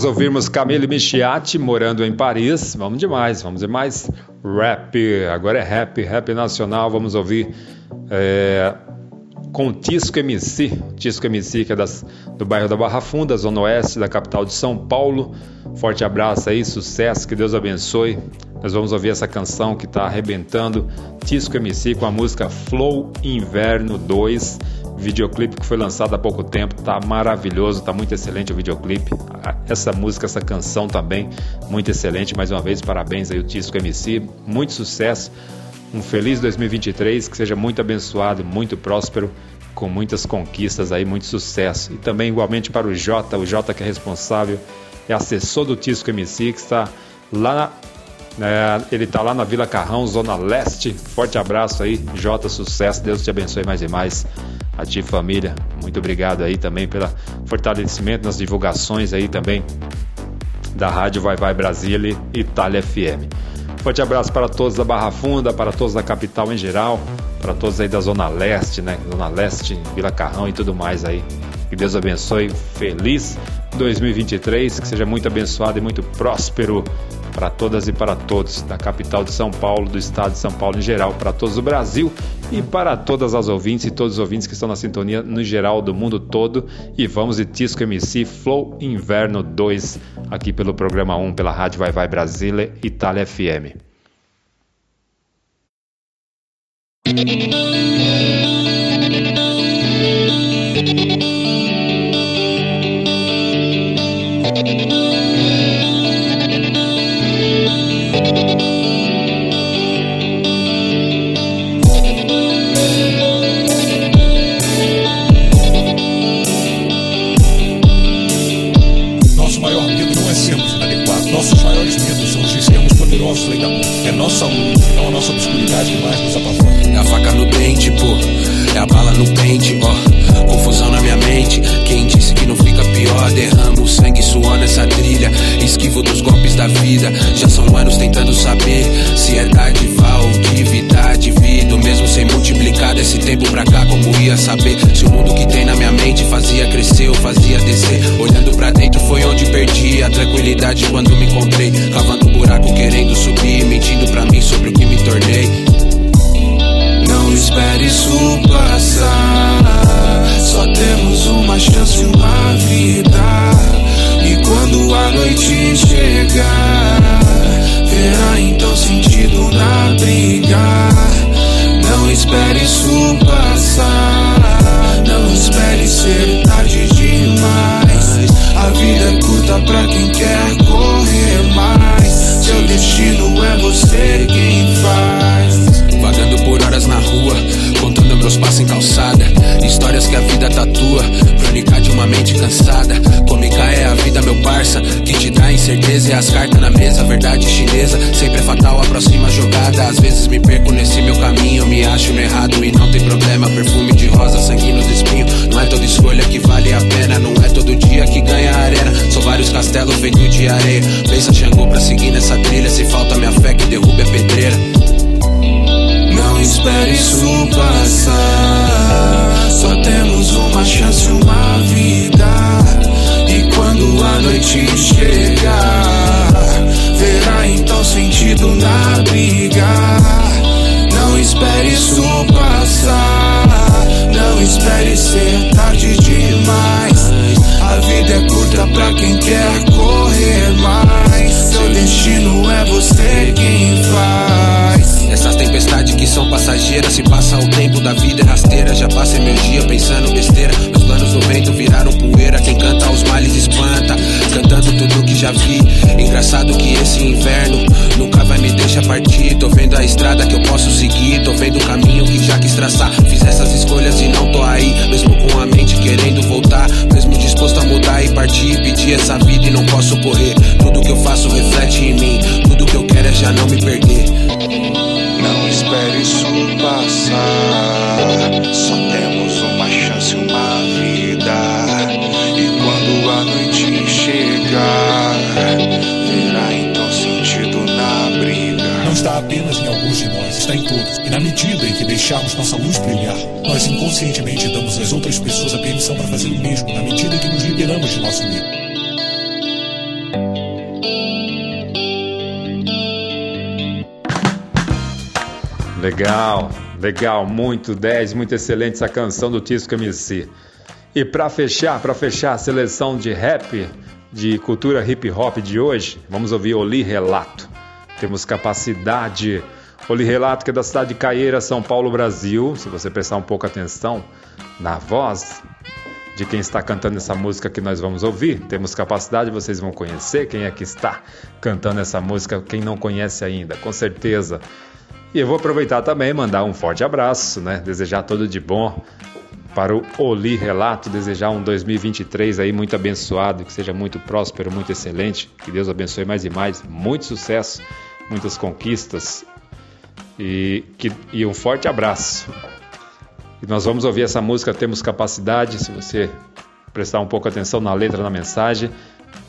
ouvirmos Camille Michiati morando em Paris, vamos demais, vamos de mais rap. Agora é rap, rap nacional. Vamos ouvir é, com Tisco MC, Tisco MC que é das, do bairro da Barra Funda, zona oeste da capital de São Paulo. Forte abraço aí, sucesso, que Deus abençoe. Nós vamos ouvir essa canção que está arrebentando, Tisco MC com a música Flow Inverno 2. Videoclipe que foi lançado há pouco tempo, tá maravilhoso, tá muito excelente o videoclipe. Essa música, essa canção também, muito excelente. Mais uma vez, parabéns aí o Tisco MC, muito sucesso. Um feliz 2023, que seja muito abençoado, muito próspero, com muitas conquistas aí, muito sucesso. E também igualmente para o Jota, o Jota que é responsável, é assessor do Tisco MC, que está lá na, é, ele está lá na Vila Carrão, Zona Leste. Forte abraço aí, Jota, sucesso, Deus te abençoe mais e mais. A ti, família, muito obrigado aí também pelo fortalecimento nas divulgações aí também da Rádio Vai Vai Brasília e Itália FM. Forte abraço para todos da Barra Funda, para todos da capital em geral, para todos aí da Zona Leste, né? Zona Leste, Vila Carrão e tudo mais aí. Que Deus abençoe. Feliz 2023, que seja muito abençoado e muito próspero para todas e para todos, da capital de São Paulo, do estado de São Paulo em geral, para todos do Brasil e para todas as ouvintes e todos os ouvintes que estão na sintonia no geral do mundo todo. E vamos de Tisco MC Flow Inverno 2 aqui pelo programa 1, pela Rádio Vai Vai Brasília, Itália FM. Mão. É nossa luz, não a nossa obscuridade que mais nos apavora. É a faca no dente, pô. É a bala no pente, ó. Confusão na minha mente. Quem disse que não fica pior? Derramo sangue e suor nessa trilha. Esquivo dos golpes da vida. Já são anos tentando saber se é dádiva ou divindade. Vida, mesmo sem multiplicar desse tempo pra cá, como ia saber? Se o mundo que tem na minha mente fazia crescer ou fazia descer. Olhando pra dentro foi onde perdi a tranquilidade quando me encontrei. Cavando te enxergar. Verá então sentido na briga. Não espere isso passar. Não espere ser tarde demais. A vida é curta pra quem quer correr mais. Seu destino é você quem faz. Vagando por horas na rua passos em calçada. Histórias que a vida tatua, crônica de uma mente cansada. Cômica é a vida, meu parça, que te dá incerteza. E as cartas na mesa, verdade chinesa. Sempre é fatal a próxima jogada. Às vezes me perco nesse meu caminho, me acho no errado e não tem problema. Perfume de rosa, sangue nos espinhos. Não é toda escolha que vale a pena, não é todo dia que ganha a arena. São vários castelos feitos de areia. Pensa Xangô pra seguir nessa trilha. Se falta minha fé, que derrube a pedreira. Não espere isso passar. Só temos uma chance, uma vida. E quando a noite chegar, verá então sentido na briga. Não espere isso passar. Não espere ser tarde demais. A vida é curta pra quem quer correr mais. Seu destino é você quem faz. Essas tempestades que são passageiras Se passa o tempo da vida é rasteira Já passei meu dia pensando besteira Planos no vento viraram poeira? Quem canta aos males espanta. Cantando tudo que já vi. Engraçado que esse inverno Nunca vai me deixar partir. Tô vendo a estrada que eu posso seguir. Tô vendo o caminho que já quis traçar. Fiz essas escolhas e não tô aí. Mesmo com a mente querendo voltar. Mesmo disposto a mudar e partir. Pedir essa vida e não posso correr. Tudo que eu faço reflete em mim. Tudo que eu quero é já não me perder. Não espere isso passar. Só apenas em alguns de nós, está em todos. E na medida em que deixarmos nossa luz brilhar, nós inconscientemente damos às outras pessoas a permissão para fazer o mesmo, na medida em que nos liberamos de nosso medo. Legal, legal, muito 10, muito excelente essa canção do Tisco MC. E para fechar, para fechar a seleção de rap, de cultura hip hop de hoje, vamos ouvir Oli Relato. Temos capacidade. Oli Relato, que é da cidade de Caieira, São Paulo, Brasil. Se você prestar um pouco atenção na voz de quem está cantando essa música que nós vamos ouvir, temos capacidade, vocês vão conhecer quem é que está cantando essa música, quem não conhece ainda, com certeza. E eu vou aproveitar também mandar um forte abraço, né? Desejar tudo de bom para o Oli Relato, desejar um 2023 aí muito abençoado, que seja muito próspero, muito excelente, que Deus abençoe mais e mais, muito sucesso, muitas conquistas e, que, e um forte abraço. E nós vamos ouvir essa música Temos Capacidade, se você prestar um pouco atenção na letra, na mensagem,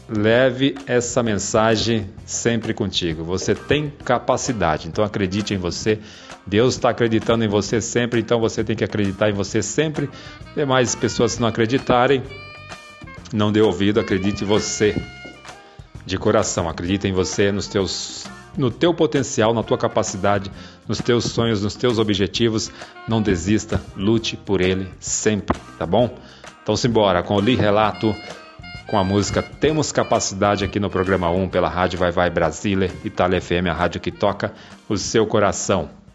leve essa mensagem sempre contigo. Você tem capacidade, então acredite em você. Deus está acreditando em você sempre, então você tem que acreditar em você sempre. Demais pessoas se não acreditarem, não dê ouvido, acredite em você de coração. Acredite em você, nos teus, no teu potencial, na tua capacidade, nos teus sonhos, nos teus objetivos. Não desista, lute por ele sempre, tá bom? Então simbora com o Li Relato com a música Temos Capacidade aqui no programa 1 pela Rádio Vai Vai Brasília, Itália FM, a rádio que toca o seu coração.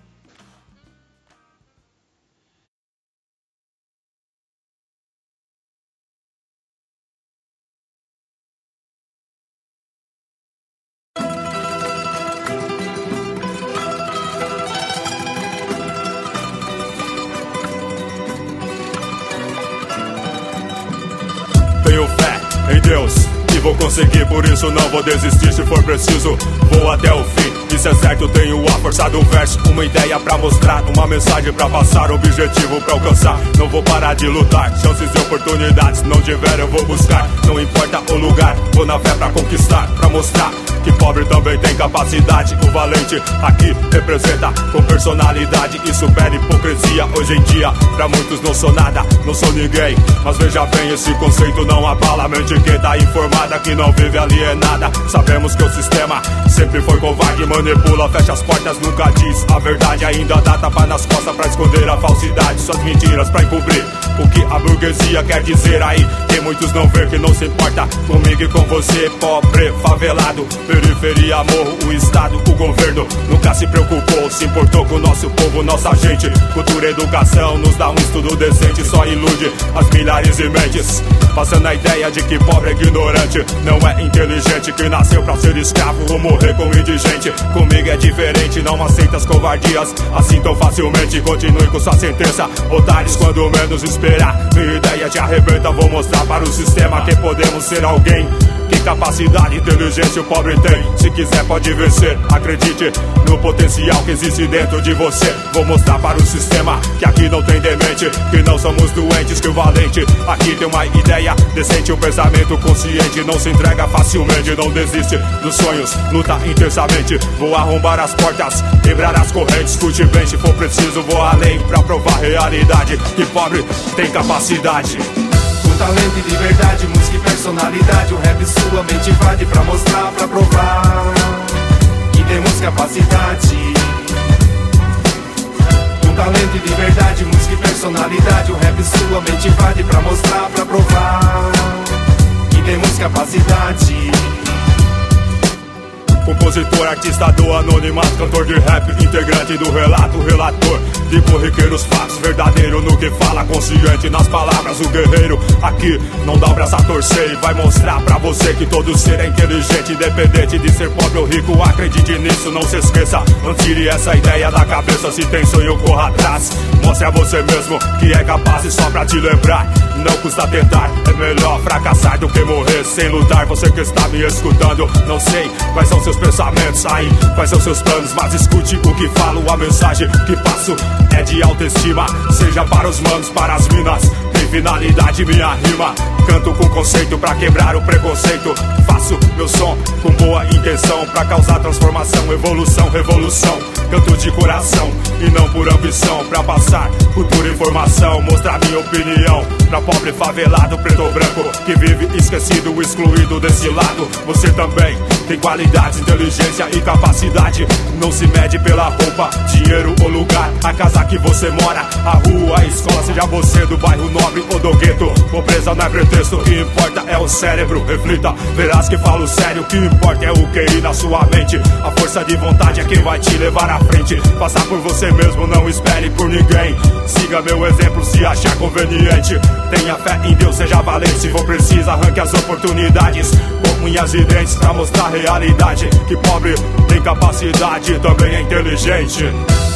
Uma ideia pra mostrar, mensagem pra passar, objetivo pra alcançar. Não vou parar de lutar, chances e oportunidades, não tiver eu vou buscar. Não importa o lugar, vou na fé pra conquistar, pra mostrar que pobre também tem capacidade. O valente aqui representa com personalidade e supera hipocrisia. Hoje em dia, pra muitos não sou nada, não sou ninguém. Mas veja bem, esse conceito não abala mente que tá informada, que não vive alienada. Sabemos que o sistema sempre foi covarde, manipula, fecha as portas, nunca diz a verdade. Ainda dá tapa nas costas pra esconder a falsidade, suas mentiras pra encobrir o que a burguesia quer dizer aí. Que muitos não vê que não se importa comigo e com você, pobre, favelado, periferia, morro, o estado, o governo nunca se preocupou, se importou com o nosso povo, nossa gente. Cultura e educação nos dá um estudo decente, só ilude as milhares de mentes, passando a ideia de que pobre é ignorante, não é inteligente, que nasceu pra ser escravo ou morrer como indigente. Comigo é diferente, não aceita as covardias assim tão facilmente. Continue com sua sentença, otários quando menos esperar. Minha ideia te arrebenta, vou mostrar para o sistema que podemos ser alguém. Que capacidade e inteligência o pobre tem. Se quiser, pode vencer. Acredite no potencial que existe dentro de você. Vou mostrar para o sistema que aqui não tem demente. Que não somos doentes, que o valente aqui tem uma ideia decente. Um pensamento consciente. Não se entrega facilmente, não desiste dos sonhos. Luta intensamente. Vou arrombar as portas, quebrar as correntes. Escute bem, se for preciso, vou além pra provar realidade. Que pobre tem capacidade. Talento e liberdade, música e personalidade. O rap sua mente invade pra mostrar, pra provar Que temos capacidade. Com talento e liberdade, música e personalidade. O rap sua mente invade pra mostrar, pra provar Que temos capacidade Compositor, artista do anonimato, cantor de rap, integrante do relato, relator de corriqueiros fatos, verdadeiro no que fala, consciente nas palavras, o guerreiro. Aqui não dá o braço a torcer e vai mostrar pra você que todo ser é inteligente, independente de ser pobre ou rico, acredite nisso, não se esqueça, não tire essa ideia da cabeça, se tem sonho, corra atrás, mostre a você mesmo que é capaz e só pra te lembrar, não custa tentar, é melhor fracassar do que morrer sem lutar, você que está me escutando, não sei quais são seus pensamentos aí, quais são seus planos, mas escute o que falo, a mensagem que passo é de autoestima, seja para os manos, para as minas. Tem finalidade minha rima. Canto com conceito pra quebrar o preconceito. Faço meu som com boa intenção pra causar transformação, evolução, revolução. Canto de coração e não por ambição pra passar cultura e informação, mostrar minha opinião pra pobre favelado, preto ou branco que vive esquecido, excluído desse lado. Você também tem qualidades, inteligência e capacidade. Não se mede pela roupa, dinheiro ou lugar. A casa que você mora, a rua, a escola, seja você do bairro nobre ou do gueto. Pobreza não é pretexto, o que importa é o cérebro. Reflita, verás que falo sério. O que importa é o QI na sua mente. A força de vontade é quem vai te levar à frente. Passar por você mesmo, não espere por ninguém. Siga meu exemplo se achar conveniente. Tenha fé em Deus, seja valente. Se for preciso, arranque as oportunidades. Com unhas e dentes pra mostrar realidade. Que pobre tem capacidade, também é inteligente.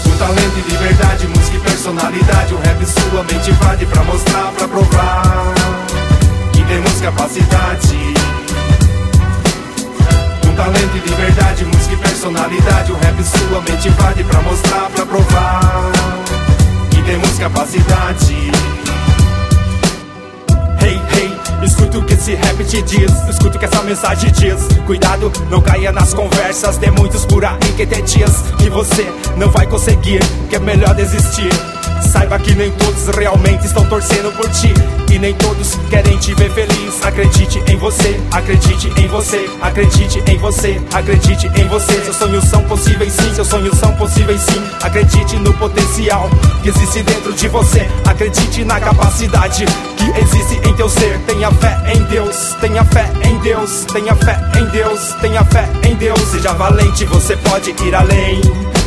Com talento e liberdade, música e personalidade O rap sua mente invade pra mostrar, pra provar Que temos capacidade Com talento e liberdade, música e personalidade O rap sua mente invade pra mostrar, pra provar Que temos capacidade escuta o que esse rap te diz, escuta o que essa mensagem diz. Cuidado, não caia nas conversas, tem muitos por aí que tem dias que você não vai conseguir, que é melhor desistir. Saiba que nem todos realmente estão torcendo por ti. E nem todos querem te ver feliz. Acredite em você, acredite em você Acredite em você, acredite em você. Seus sonhos são possíveis sim, seus sonhos são possíveis sim. Acredite no potencial que existe dentro de você. Acredite na capacidade que existe em teu ser. Tenha fé em Deus, tenha fé em Deus Tenha fé em Deus, tenha fé em Deus. Seja valente, você pode ir além.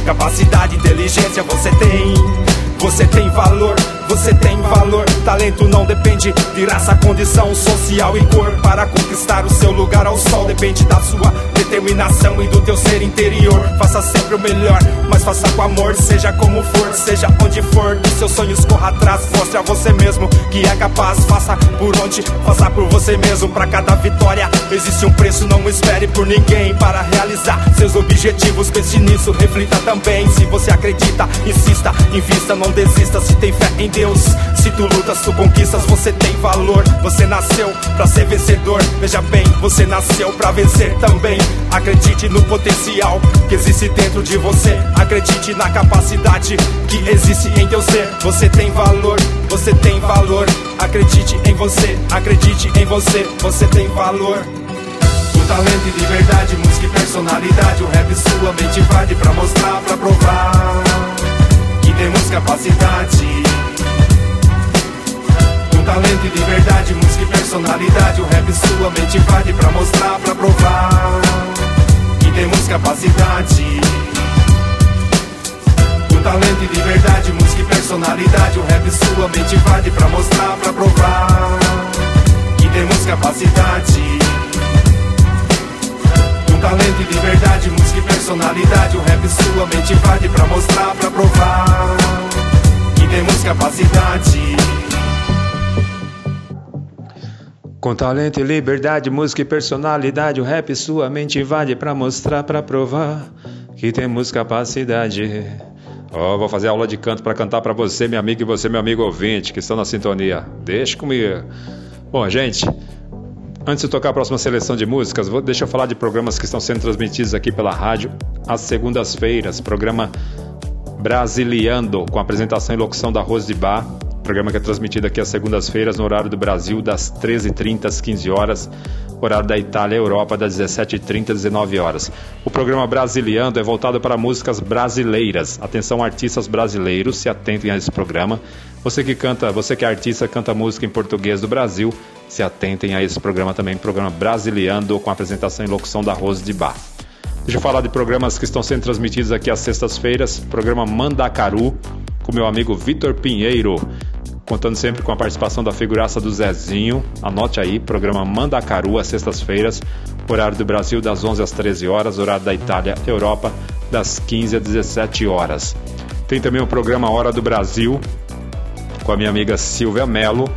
Capacidade, inteligência você tem você tem valor, você tem valor. Talento não depende de raça, condição social e cor. Para conquistar o seu lugar ao sol, depende da sua determinação e do teu ser interior. Faça sempre o melhor, mas faça com amor. Seja como for, seja onde for. Seus sonhos corra atrás, mostre a você mesmo que é capaz. Faça por onde, faça por você mesmo. Para cada vitória existe um preço, não espere por ninguém. Para realizar seus objetivos, pense nisso, reflita também. Se você acredita, insista, invista, não desista. Se tem fé em Deus, se tu lutas, tu conquistas. Você tem valor, você nasceu pra ser vencedor. Veja bem, você nasceu pra vencer também. Acredite no potencial que existe dentro de você. Acredite na capacidade que existe em teu ser. Você tem valor, você tem valor. Acredite em você, acredite em você. Você tem valor. Talento e liberdade, música e personalidade O rap sua mente invade pra mostrar, pra provar Que temos capacidade talento e liberdade, música e personalidade o rap sua mente invade pra mostrar, pra provar que temos capacidade. Com talento e liberdade, música e personalidade, o rap sua mente invade pra mostrar, pra provar que temos capacidade. Com talento e liberdade, música e personalidade, o rap sua mente invade pra mostrar, pra provar que temos capacidade. Com talento e liberdade, música e personalidade, o rap sua mente invade pra mostrar, pra provar que temos capacidade. Ó, vou fazer aula de canto pra cantar pra você, minha amiga, e você, meu amigo ouvinte, que estão na sintonia. Deixa comigo. Bom, gente, antes de tocar a próxima seleção de músicas, vou, deixa eu falar de programas que estão sendo transmitidos aqui pela rádio às segundas-feiras. Programa Brasiliando, com apresentação e locução da Rose de Bar. Programa que é transmitido aqui às segundas-feiras, no horário do Brasil, das 13h30 às 15 horas. Horário da Itália e Europa, das 17h30 às 19 horas. O programa Brasiliando é voltado para músicas brasileiras. Atenção, artistas brasileiros, se atentem a esse programa. Você que canta, você que é artista, canta música em português do Brasil, se atentem a esse programa também, programa Brasiliando, com apresentação e locução da Rose de Bar. Deixa eu falar de programas que estão sendo transmitidos aqui às sextas-feiras. Programa Mandacaru, com meu amigo Vitor Pinheiro, contando sempre com a participação da figuraça do Zezinho. Anote aí, programa Mandacaru, às sextas-feiras, horário do Brasil das 11 às 13 horas, horário da Itália, Europa, das 15 às 17 horas. Tem também o programa Hora do Brasil, com a minha amiga Silvia Melo,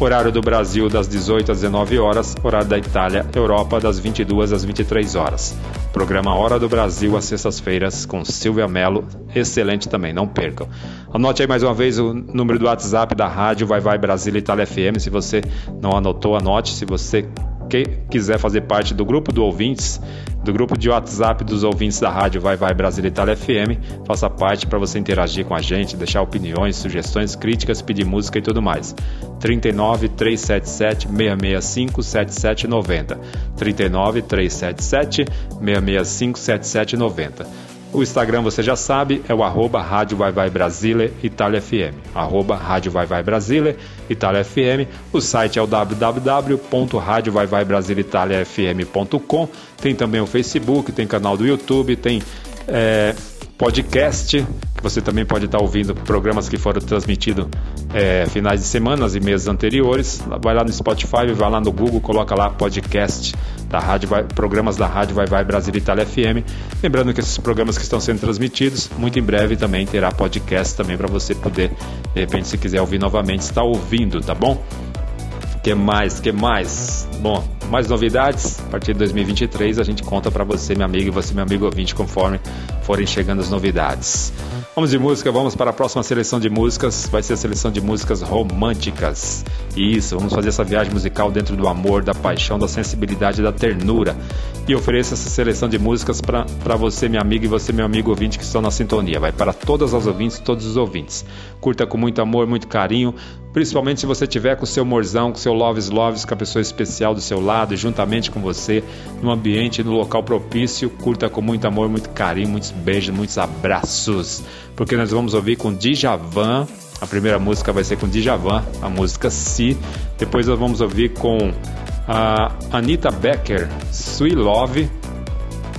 horário do Brasil das 18 às 19 horas, horário da Itália, Europa, das 22 às 23 horas. Programa Hora do Brasil às sextas-feiras com Silvia Melo, excelente também, não percam. Anote aí mais uma vez o número do WhatsApp da rádio Vai Vai Brasília Itália FM, se você não anotou, anote, se você que quiser fazer parte do grupo do ouvintes, do grupo de WhatsApp dos ouvintes da rádio Vai Vai Brasília Itália FM, faça parte para você interagir com a gente, deixar opiniões, sugestões, críticas, pedir música e tudo mais. 39 377 665 7790. 39 377 665 7790. O Instagram você já sabe, é o arroba Rádio Vai Vai Brasília Itália FM. Arroba Rádio Vai Vai Brasília Itália FM. O site é o www.radiovaivaibrasiliitaliafm.com. Tem também o Facebook, tem canal do YouTube, tem é, podcast, você também pode estar ouvindo programas que foram transmitidos é, finais de semanas e meses anteriores. Vai lá no Spotify, vai lá no Google, coloca lá podcast da rádio, programas da rádio Vai Vai Brasil Itália FM. Lembrando que esses programas que estão sendo transmitidos, muito em breve também terá podcast também para você poder, de repente, se quiser ouvir novamente, estar ouvindo, tá bom? Que mais? Que mais? Bom, mais novidades. A partir de 2023 a gente conta para você, meu amigo, e você, meu amigo ouvinte, conforme forem chegando as novidades. Vamos de música, vamos para a próxima seleção de músicas. Vai ser a seleção de músicas românticas. Isso, vamos fazer essa viagem musical dentro do amor, da paixão, da sensibilidade, da ternura. E ofereço essa seleção de músicas para você, minha amiga, e você, meu amigo ouvinte, que estão na sintonia. Vai para todas as ouvintes, todos os ouvintes. Curta com muito amor, muito carinho. Principalmente se você tiver com o seu morzão, com o seu loves loves, com a pessoa especial do seu lado, juntamente com você, no ambiente, no local propício. Curta com muito amor, muito carinho, muitos beijos, muitos abraços. Porque nós vamos ouvir com Djavan. A primeira música vai ser com Djavan, a música Si. Depois nós vamos ouvir com a Anita Becker, Sweet Love.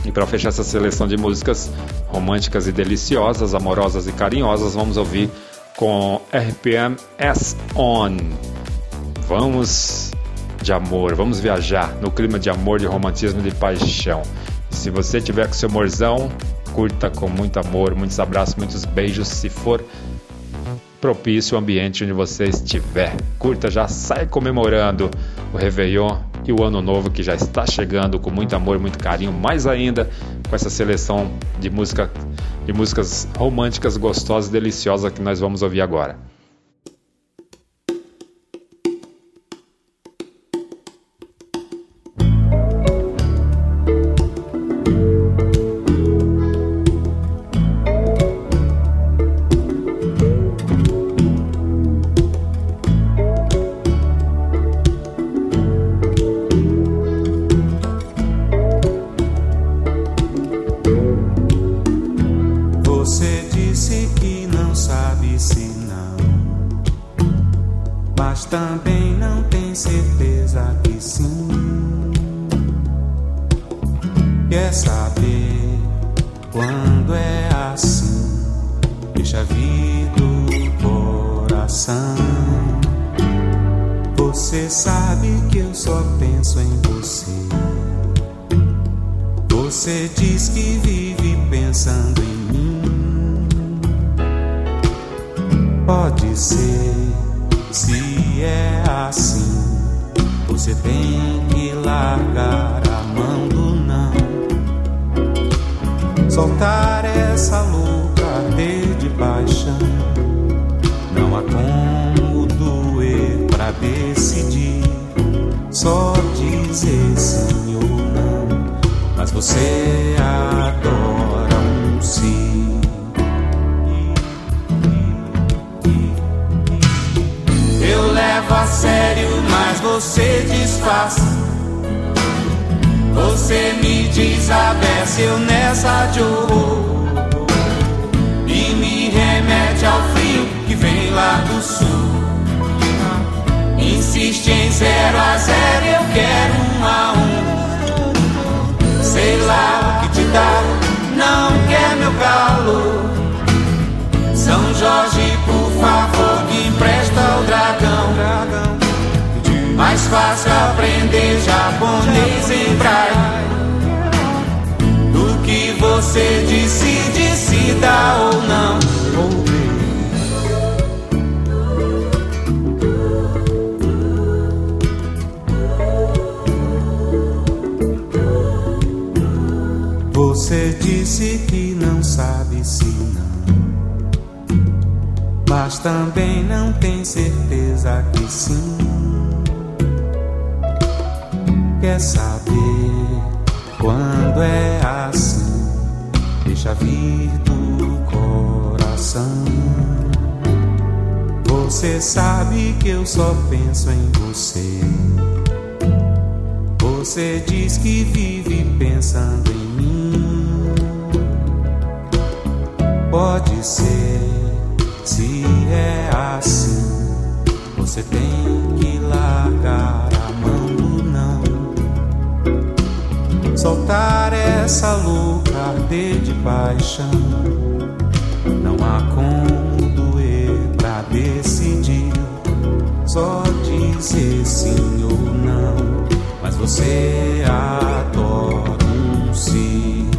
E para fechar essa seleção de músicas românticas e deliciosas, amorosas e carinhosas, vamos ouvir com RPM S On. Vamos de amor, vamos viajar no clima de amor, de romantismo de paixão. Se você tiver com seu morzão, curta com muito amor, muitos abraços, muitos beijos, se for propício o ambiente onde você estiver. Curta já, sai comemorando o Réveillon e o Ano Novo que já está chegando com muito amor, muito carinho, mais ainda com essa seleção de música de músicas românticas, gostosas, deliciosas que nós vamos ouvir agora. Fácil aprender japonês em braille do que você decide se dá ou não. Você disse que não sabe se não, mas também não tem certeza que sim. Quer saber quando é assim? Deixa vir do coração. Você sabe que eu só penso em você. Você diz que vive pensando em mim. Pode ser, se é assim, você tem que largar a mão. Soltar essa louca arder de paixão. Não há como doer pra decidir. Só dizer sim ou não. Mas você adora um sim.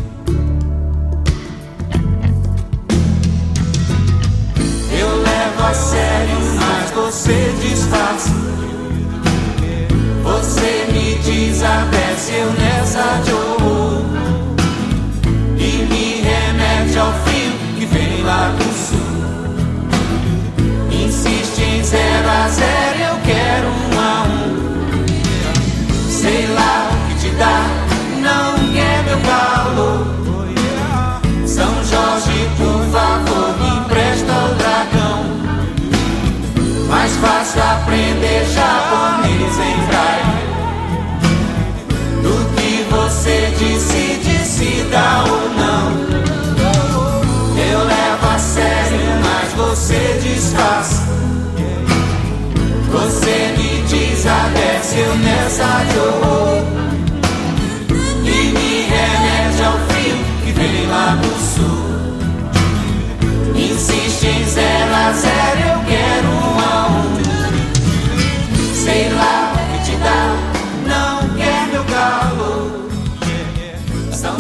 Eu levo a sério, mas você disfarça. Você me desabece, eu nessa de horror. E me remete ao frio que vem lá do sul. Insiste em zero a zero, eu quero um a um. Sei lá o que te dá, não quer meu calor. São Jorge, por favor, me empresta o dragão. Mais fácil aprender japonês em braille decide se dá ou não. Eu levo a sério, mas você disfarça. Você me desabece, eu nessa de. E me remete ao frio que vem lá do sul. Insiste em zero a zero, eu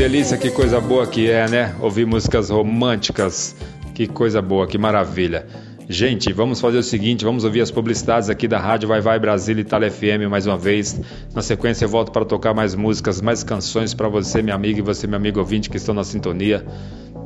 delícia, que coisa boa que é, né? Ouvir músicas românticas. Que coisa boa, que maravilha. Gente, vamos fazer o seguinte, vamos ouvir as publicidades aqui da Rádio Vai Vai Brasil e Itália FM mais uma vez. Na sequência eu volto para tocar mais músicas, mais canções para você, minha amiga, e você, meu amigo ouvinte que estão na sintonia.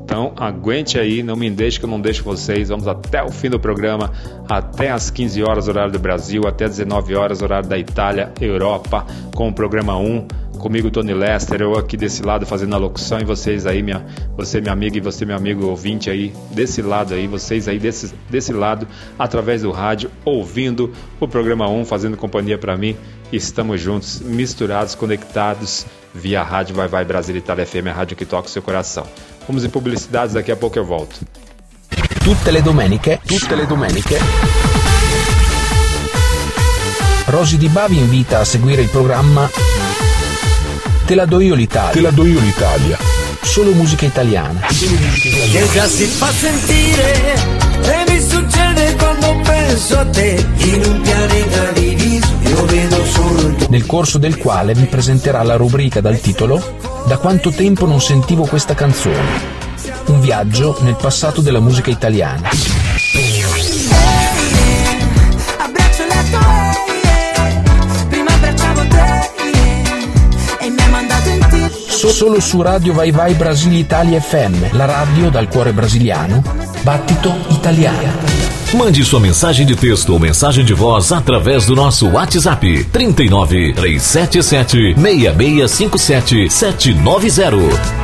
Então aguente aí, não me deixe que eu não deixo vocês. Vamos até o fim do programa, até às 15 horas horário do Brasil, até 19 horas horário da Itália, Europa, com o programa 1 comigo Tony Lester, eu aqui desse lado fazendo a locução e vocês aí, minha, você minha amiga e você meu amigo ouvinte aí, desse lado aí, vocês aí desse, desse lado, através do rádio, ouvindo o programa 1, fazendo companhia para mim. Estamos juntos, misturados, conectados via rádio Vai Vai Brasil Itália FM, a rádio que toca o seu coração. Vamos em publicidades, daqui a pouco eu volto. Tutte le domeniche, tutte le domeniche. Rosy Di Bavi invita a seguire il programma Te la do io l'Italia. Te la do io l'Italia. Solo musica italiana. Che già si fa sentire e mi succede quando penso a te in un pianeta diviso io vedo solo Nel corso del quale mi presenterà la rubrica dal titolo Da quanto tempo non sentivo questa canzone. Un viaggio nel passato della musica italiana. Solo su Radio Vai Vai Brasile Italia FM, la radio dal cuore brasiliano, battito italiano. Mande sua mensagem de texto ou mensagem de voz através do nosso WhatsApp 39 377 6657 790.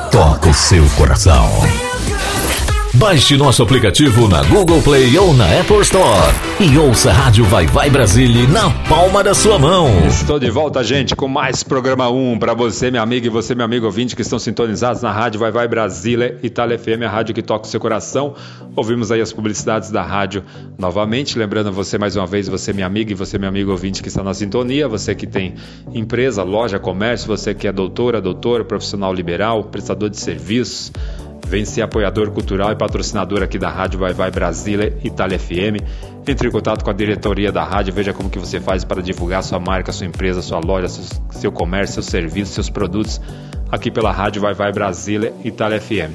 toca o seu coração. Baixe nosso aplicativo na Google Play ou na Apple Store e ouça a Rádio Vai Vai Brasília na palma da sua mão. Estou de volta, gente, com mais programa 1 para você, minha amiga, e você, meu amigo ouvinte, que estão sintonizados na Rádio Vai Vai Brasília, Itália FM, a rádio que toca o seu coração. Ouvimos aí as publicidades da rádio novamente. Lembrando você mais uma vez, você, minha amiga, e você, meu amigo ouvinte, que está na sintonia, você que tem empresa, loja, comércio, você que é doutora, doutor, profissional liberal, prestador de serviços. Vem ser apoiador cultural e patrocinador aqui da Rádio Vai Vai Brasília Itália FM. Entre em contato com a diretoria da rádio, veja como que você faz para divulgar sua marca, sua empresa, sua loja, seu, seu comércio, seus serviços, seus produtos aqui pela Rádio Vai Vai Brasília Itália FM.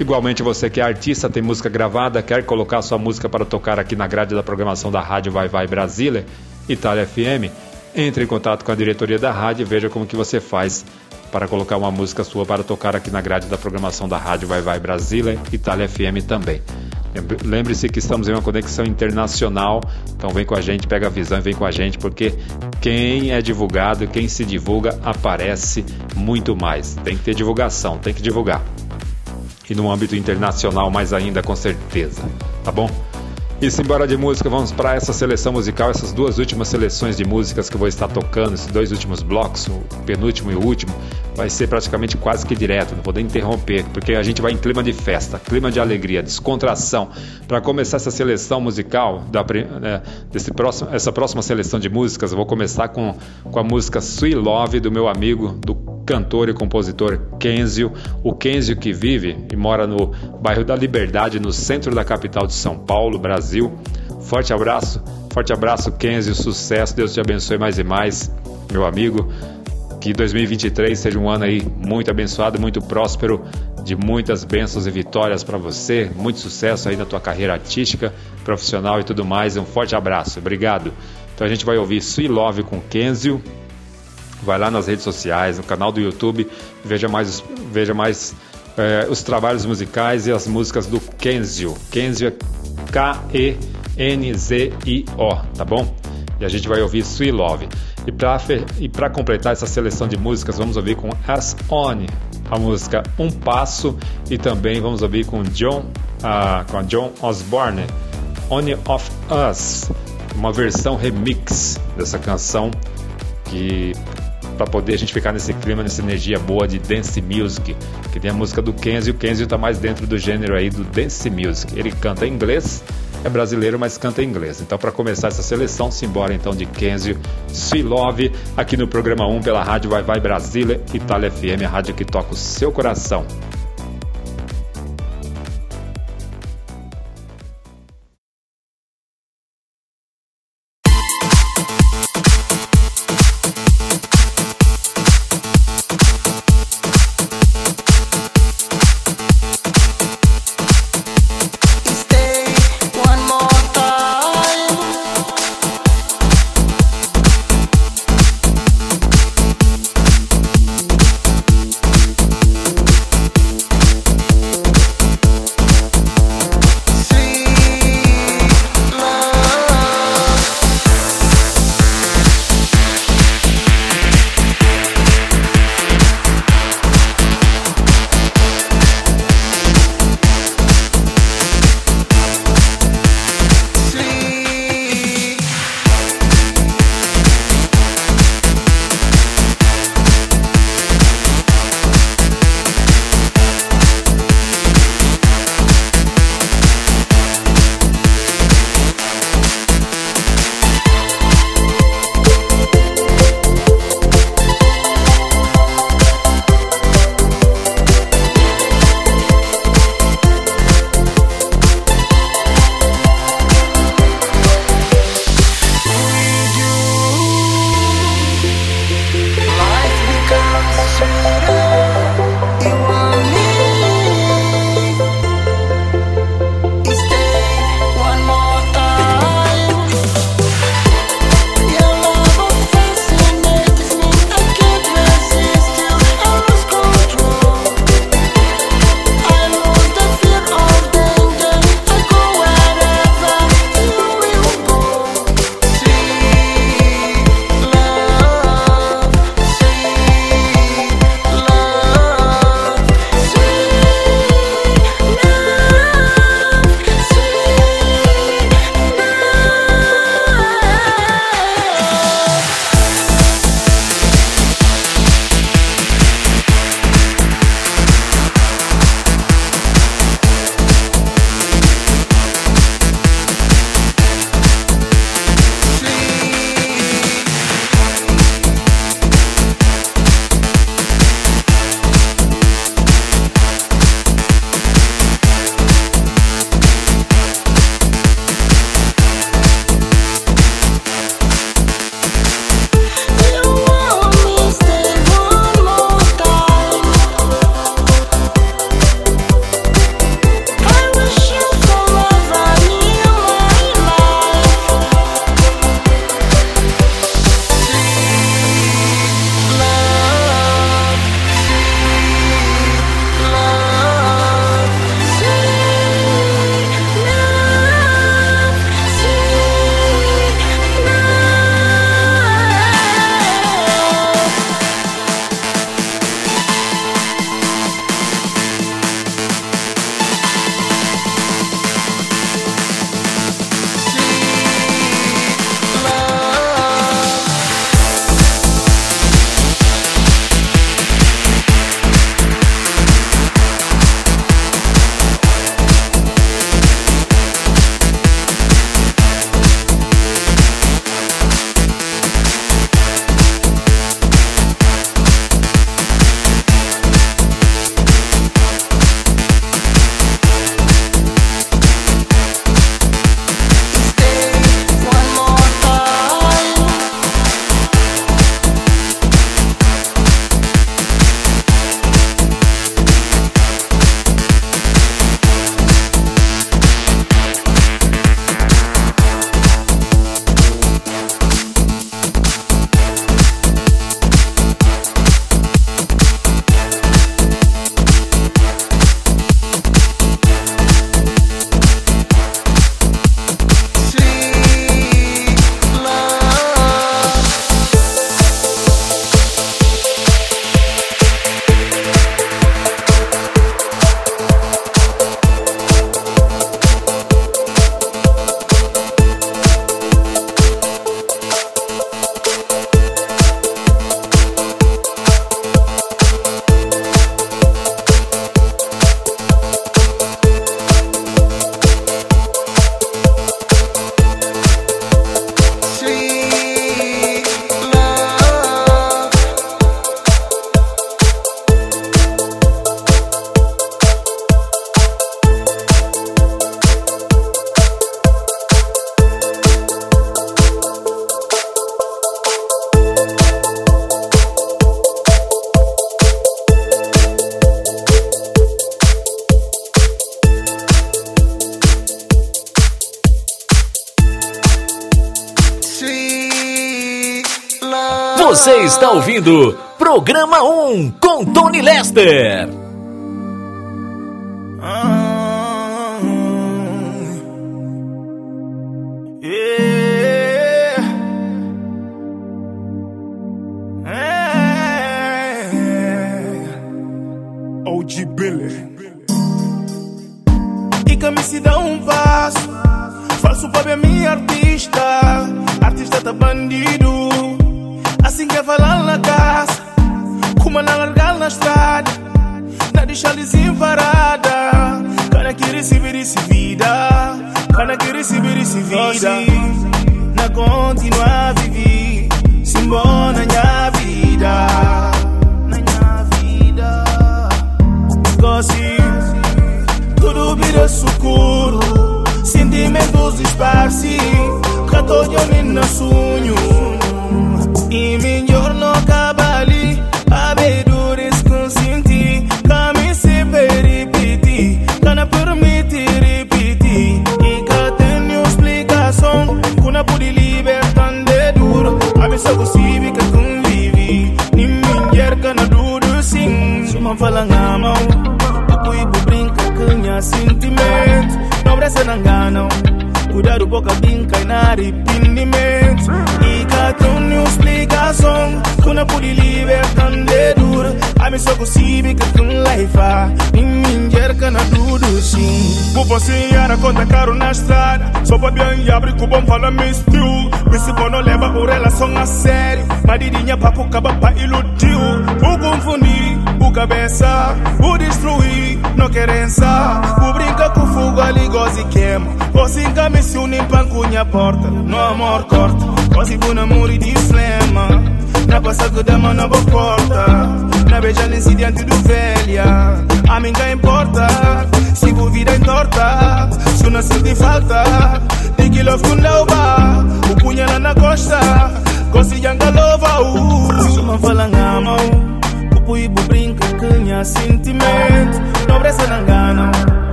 Igualmente, você que é artista, tem música gravada, quer colocar sua música para tocar aqui na grade da programação da Rádio Vai Vai Brasília Itália FM, entre em contato com a diretoria da rádio e veja como que você faz para colocar uma música sua para tocar aqui na grade da programação da Rádio Vai Vai Brasília, Itália FM também. Lembre-se que estamos em uma conexão internacional, então vem com a gente, pega a visão e vem com a gente, porque quem é divulgado, quem se divulga, aparece muito mais. Tem que ter divulgação, tem que divulgar. E no âmbito internacional, mais ainda, com certeza. Tá bom? E simbora de música, vamos para essa seleção musical, essas duas últimas seleções de músicas que eu vou estar tocando, esses dois últimos blocos, o penúltimo e o último, vai ser praticamente quase que direto, não vou nem interromper, porque a gente vai em clima de festa, clima de alegria, descontração. Para começar essa seleção musical, da, é, desse próximo, essa próxima seleção de músicas, eu vou começar com, com a música Sweet Love do meu amigo, do cantor e compositor Kenzio, o Kenzio que vive e mora no bairro da Liberdade, no centro da capital de São Paulo, Brasil. Forte abraço, forte abraço Kenzio, sucesso, Deus te abençoe mais e mais, meu amigo. Que 2023 seja um ano aí muito abençoado, muito próspero, de muitas bênçãos e vitórias para você, muito sucesso aí na tua carreira artística, profissional e tudo mais. Um forte abraço, obrigado. Então a gente vai ouvir Sweet Love com Kenzio, vai lá nas redes sociais, no canal do YouTube, veja mais, veja mais é, os trabalhos musicais e as músicas do Kenzio. Kenzio é K-E-N-Z-I-O, tá bom? E a gente vai ouvir Sweet Love. E para completar essa seleção de músicas, vamos ouvir com As On, a música Um Passo, e também vamos ouvir com John, uh, com John Osborne, On of Us, uma versão remix dessa canção que para poder a gente ficar nesse clima, nessa energia boa de dance music, que tem a música do Kenzie, o Kenzie está mais dentro do gênero aí do dance music. Ele canta em inglês, é brasileiro, mas canta em inglês. Então, para começar essa seleção, simbora então de Kenzio Silove, aqui no programa 1 pela Rádio Vai Vai Brasília, Itália FM, a rádio que toca o seu coração.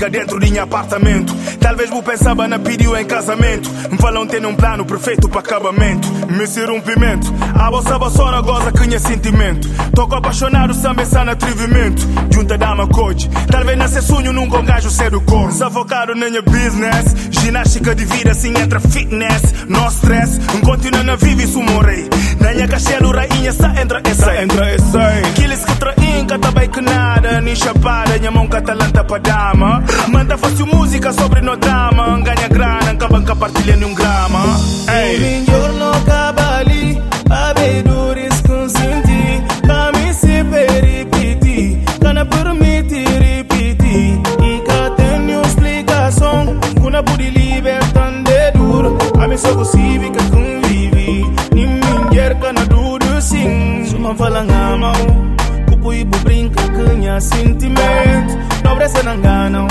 Dica dentro de meu apartamento. Talvez vou pensava na pediu em casamento. Me falam ter um plano perfeito para acabamento. Me ser um pimento. A bolsa só na goza que é sentimento. Toco apaixonado, samba no atrevimento. Junta dama coach. Talvez nascer sonho nunca um gajo ser do cor. Sufocado na minha business. Ginástica de vida assim entra fitness. No stress. Um continua na vive isso morrei. Na minha cachelo rainha só entra essa. Entra essa. Aqueles que traem, tá bem que nada. Nem chapada, minha mão catalanta pra dama. Manda fácil música sobre no drama. Ganha grana, acaba compartilhando um grama. Ei. melhor não acaba ali. Abedores consenti. Caminho se repetir. Cana permite repetir. E cá tenho explicação. Kuna pude libertar de duro. A mim só possível que convive. Nem mulher cana duro sim. Suma fala com minha sentimento. Não presta na engano.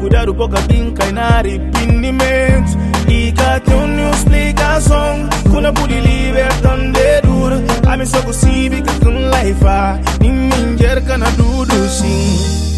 Cuidado pouca brinca e na arrependimento. E cá tem uma explicação. Kuna pude libertar de duro. A mim só possível que com life. Nem mulher cana duro sim.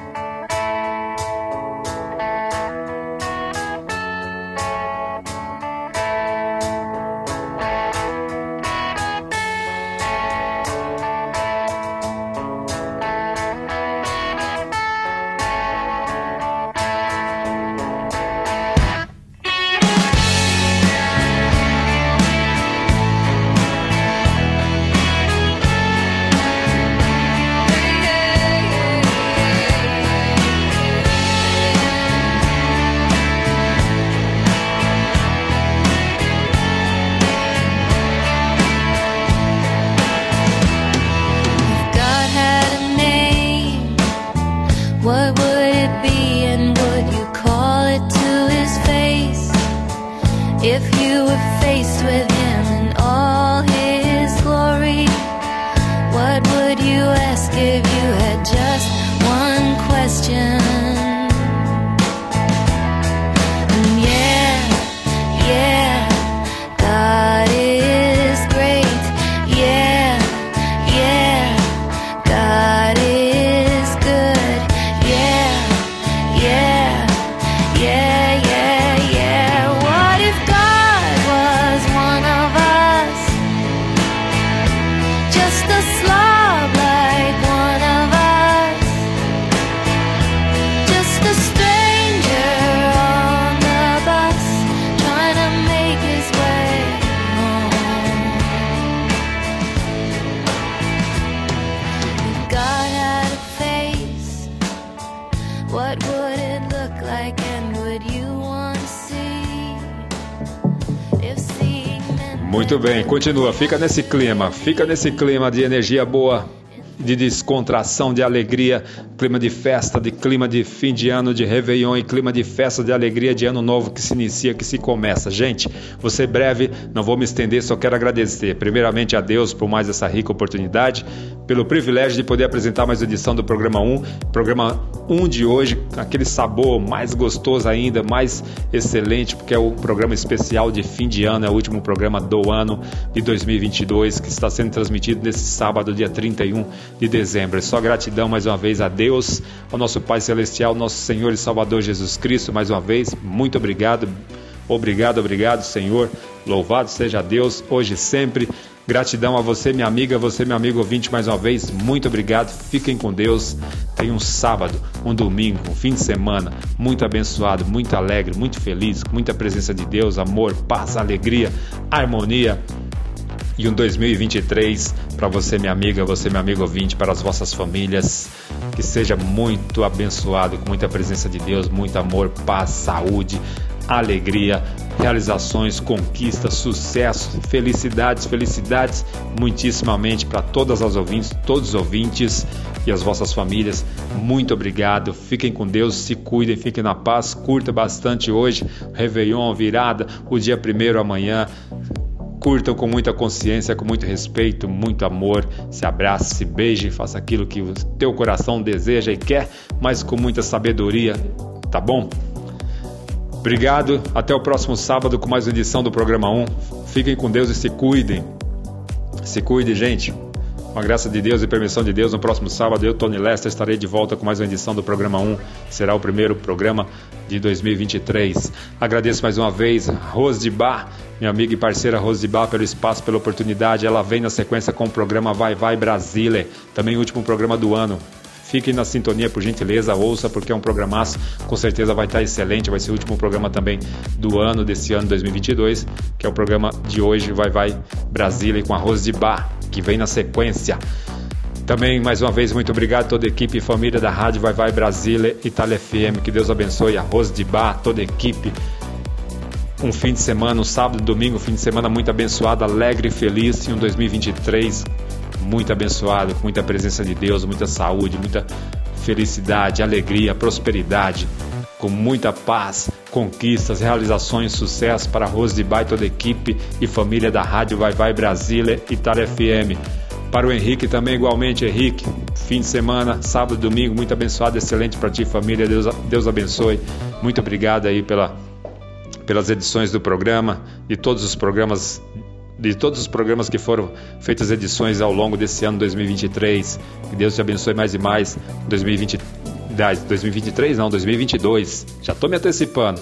Muito bem, continua, fica nesse clima, fica nesse clima de energia boa, de descontração, de alegria, clima de festa, de clima de fim de ano, de Réveillon e clima de festa, de alegria, de ano novo que se inicia, que se começa. Gente, ser breve, não vou me estender, só quero agradecer primeiramente a Deus por mais essa rica oportunidade, pelo privilégio de poder apresentar mais edição do programa 1, programa 1 de hoje, aquele sabor mais gostoso ainda, mais excelente, porque é o programa especial de fim de ano, é o último programa do ano de 2022 que está sendo transmitido nesse sábado, dia 31 de dezembro. É só gratidão mais uma vez a Deus, ao nosso Pai Celestial, nosso Senhor e Salvador Jesus Cristo, mais uma vez, muito obrigado, obrigado, obrigado, Senhor. Louvado seja Deus, hoje e sempre. Gratidão a você, minha amiga, você, meu amigo ouvinte, mais uma vez. Muito obrigado. Fiquem com Deus. Tenham um sábado, um domingo, um fim de semana muito abençoado, muito alegre, muito feliz, com muita presença de Deus, amor, paz, alegria, harmonia e um 2023 para você, minha amiga, você, meu amigo ouvinte, para as vossas famílias. Que seja muito abençoado, com muita presença de Deus, muito amor, paz, saúde, alegria, realizações, conquistas, sucesso, felicidades, felicidades muitíssimamente para todas as ouvintes, todos os ouvintes e as vossas famílias. Muito obrigado. Fiquem com Deus, se cuidem, fiquem na paz. Curta bastante hoje, Réveillon, virada, o dia primeiro amanhã. Curtam com muita consciência, com muito respeito, muito amor. Se abrace, se beije, faça aquilo que o teu coração deseja e quer, mas com muita sabedoria, tá bom? Obrigado, até o próximo sábado com mais uma edição do programa 1. Fiquem com Deus e se cuidem. Se cuide, gente. Com a graça de Deus e permissão de Deus, no próximo sábado eu, Tony Lester, estarei de volta com mais uma edição do programa 1. Será o primeiro programa de 2023. Agradeço mais uma vez Rose de Bar, minha amiga e parceira Bar, pelo espaço, pela oportunidade. Ela vem na sequência com o programa Vai Vai Brasília, também o último programa do ano. Fiquem na sintonia, por gentileza, ouça, porque é um programaço, com certeza vai estar excelente, vai ser o último programa também do ano, desse ano 2022, que é o programa de hoje, Vai Vai Brasília, com a Bar, que vem na sequência. Também, mais uma vez, muito obrigado a toda a equipe e família da Rádio Vai Vai Brasília, Itália FM, que Deus abençoe a Rose de Bar, toda a equipe. Um fim de semana, um sábado, domingo, um fim de semana muito abençoado, alegre e feliz, e um 2023 muito abençoado, com muita presença de Deus, muita saúde, muita felicidade, alegria, prosperidade, com muita paz, conquistas, realizações, sucesso para Rose de Bai, toda a equipe e família da Rádio Vai Vai Brasília, Itália FM. Para o Henrique também, igualmente, Henrique, fim de semana, sábado, domingo, muito abençoado, excelente para ti, família, Deus, Deus abençoe. Muito obrigado aí pela, pelas edições do programa, de todos os programas de todos os programas que foram feitas edições ao longo desse ano 2023. Que Deus te abençoe mais e mais. 2020, 2023 não, 2022. Já estou me antecipando.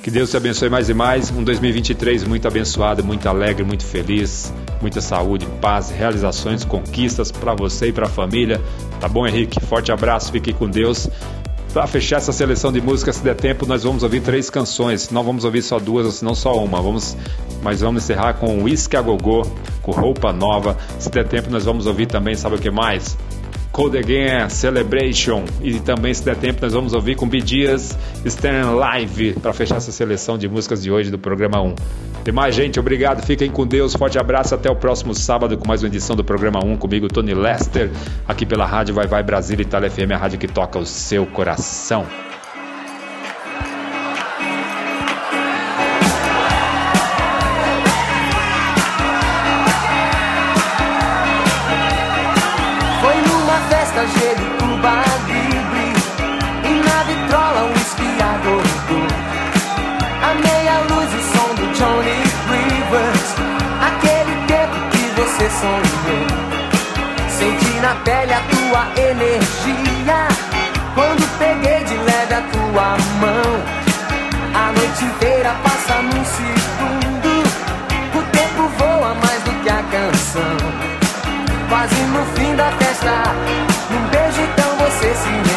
Que Deus te abençoe mais e mais. Um 2023 muito abençoado, muito alegre, muito feliz, muita saúde, paz, realizações, conquistas para você e para a família. Tá bom, Henrique? Forte abraço, fique com Deus. Para fechar essa seleção de músicas, se der tempo, nós vamos ouvir três canções. Não vamos ouvir só duas, ou se não só uma. Vamos, mas vamos encerrar com Whisky a Gogô, com roupa nova. Se der tempo, nós vamos ouvir também, sabe o que mais? Cold Again, Celebration. E também, se der tempo, nós vamos ouvir com Bidias Stern Live para fechar essa seleção de músicas de hoje do programa 1. Demais, gente, obrigado. Fiquem com Deus. Forte abraço. Até o próximo sábado com mais uma edição do programa 1 comigo, Tony Lester, aqui pela Rádio Vai Vai Brasília Itália FM, a rádio que toca o seu coração. Tua energia. Quando peguei de leve a tua mão A noite inteira passa num segundo. O tempo voa mais do que a canção. Quase no fim da festa Num beijo então você se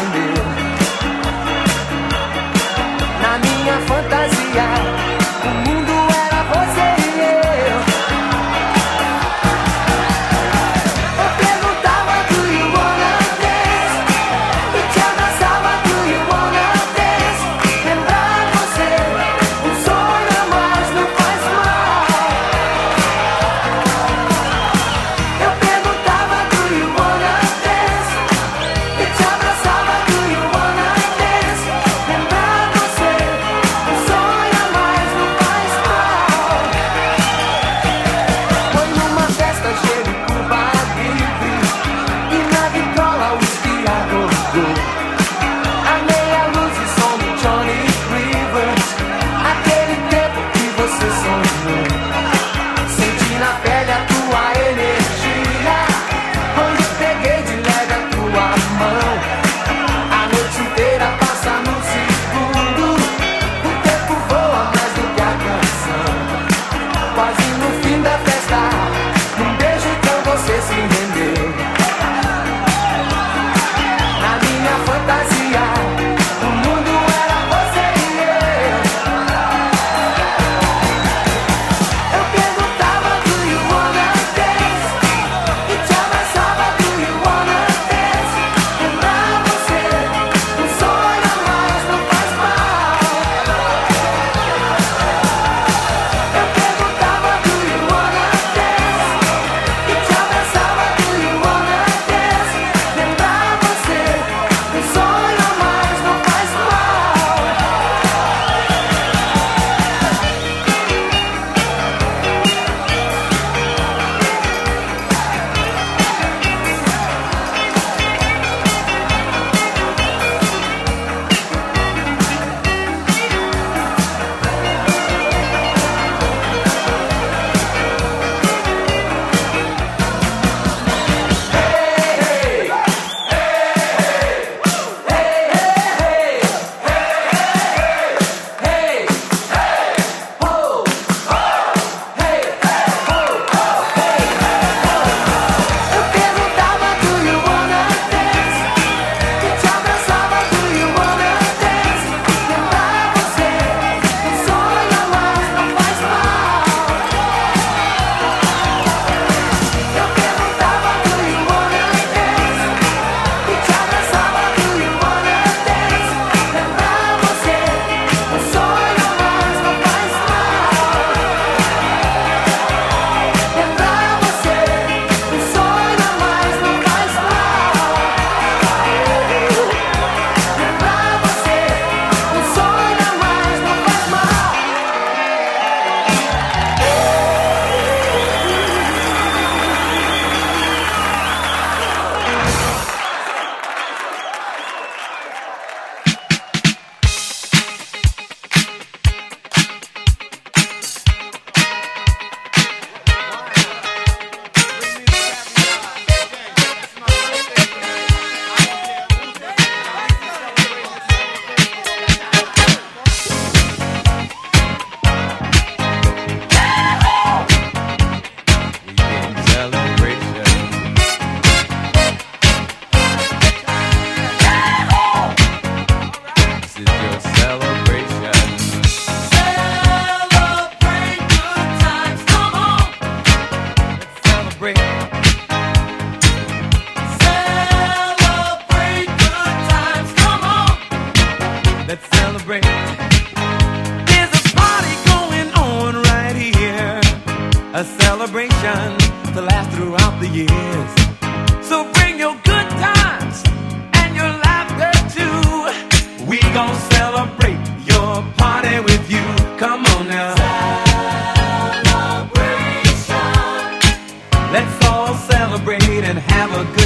have a good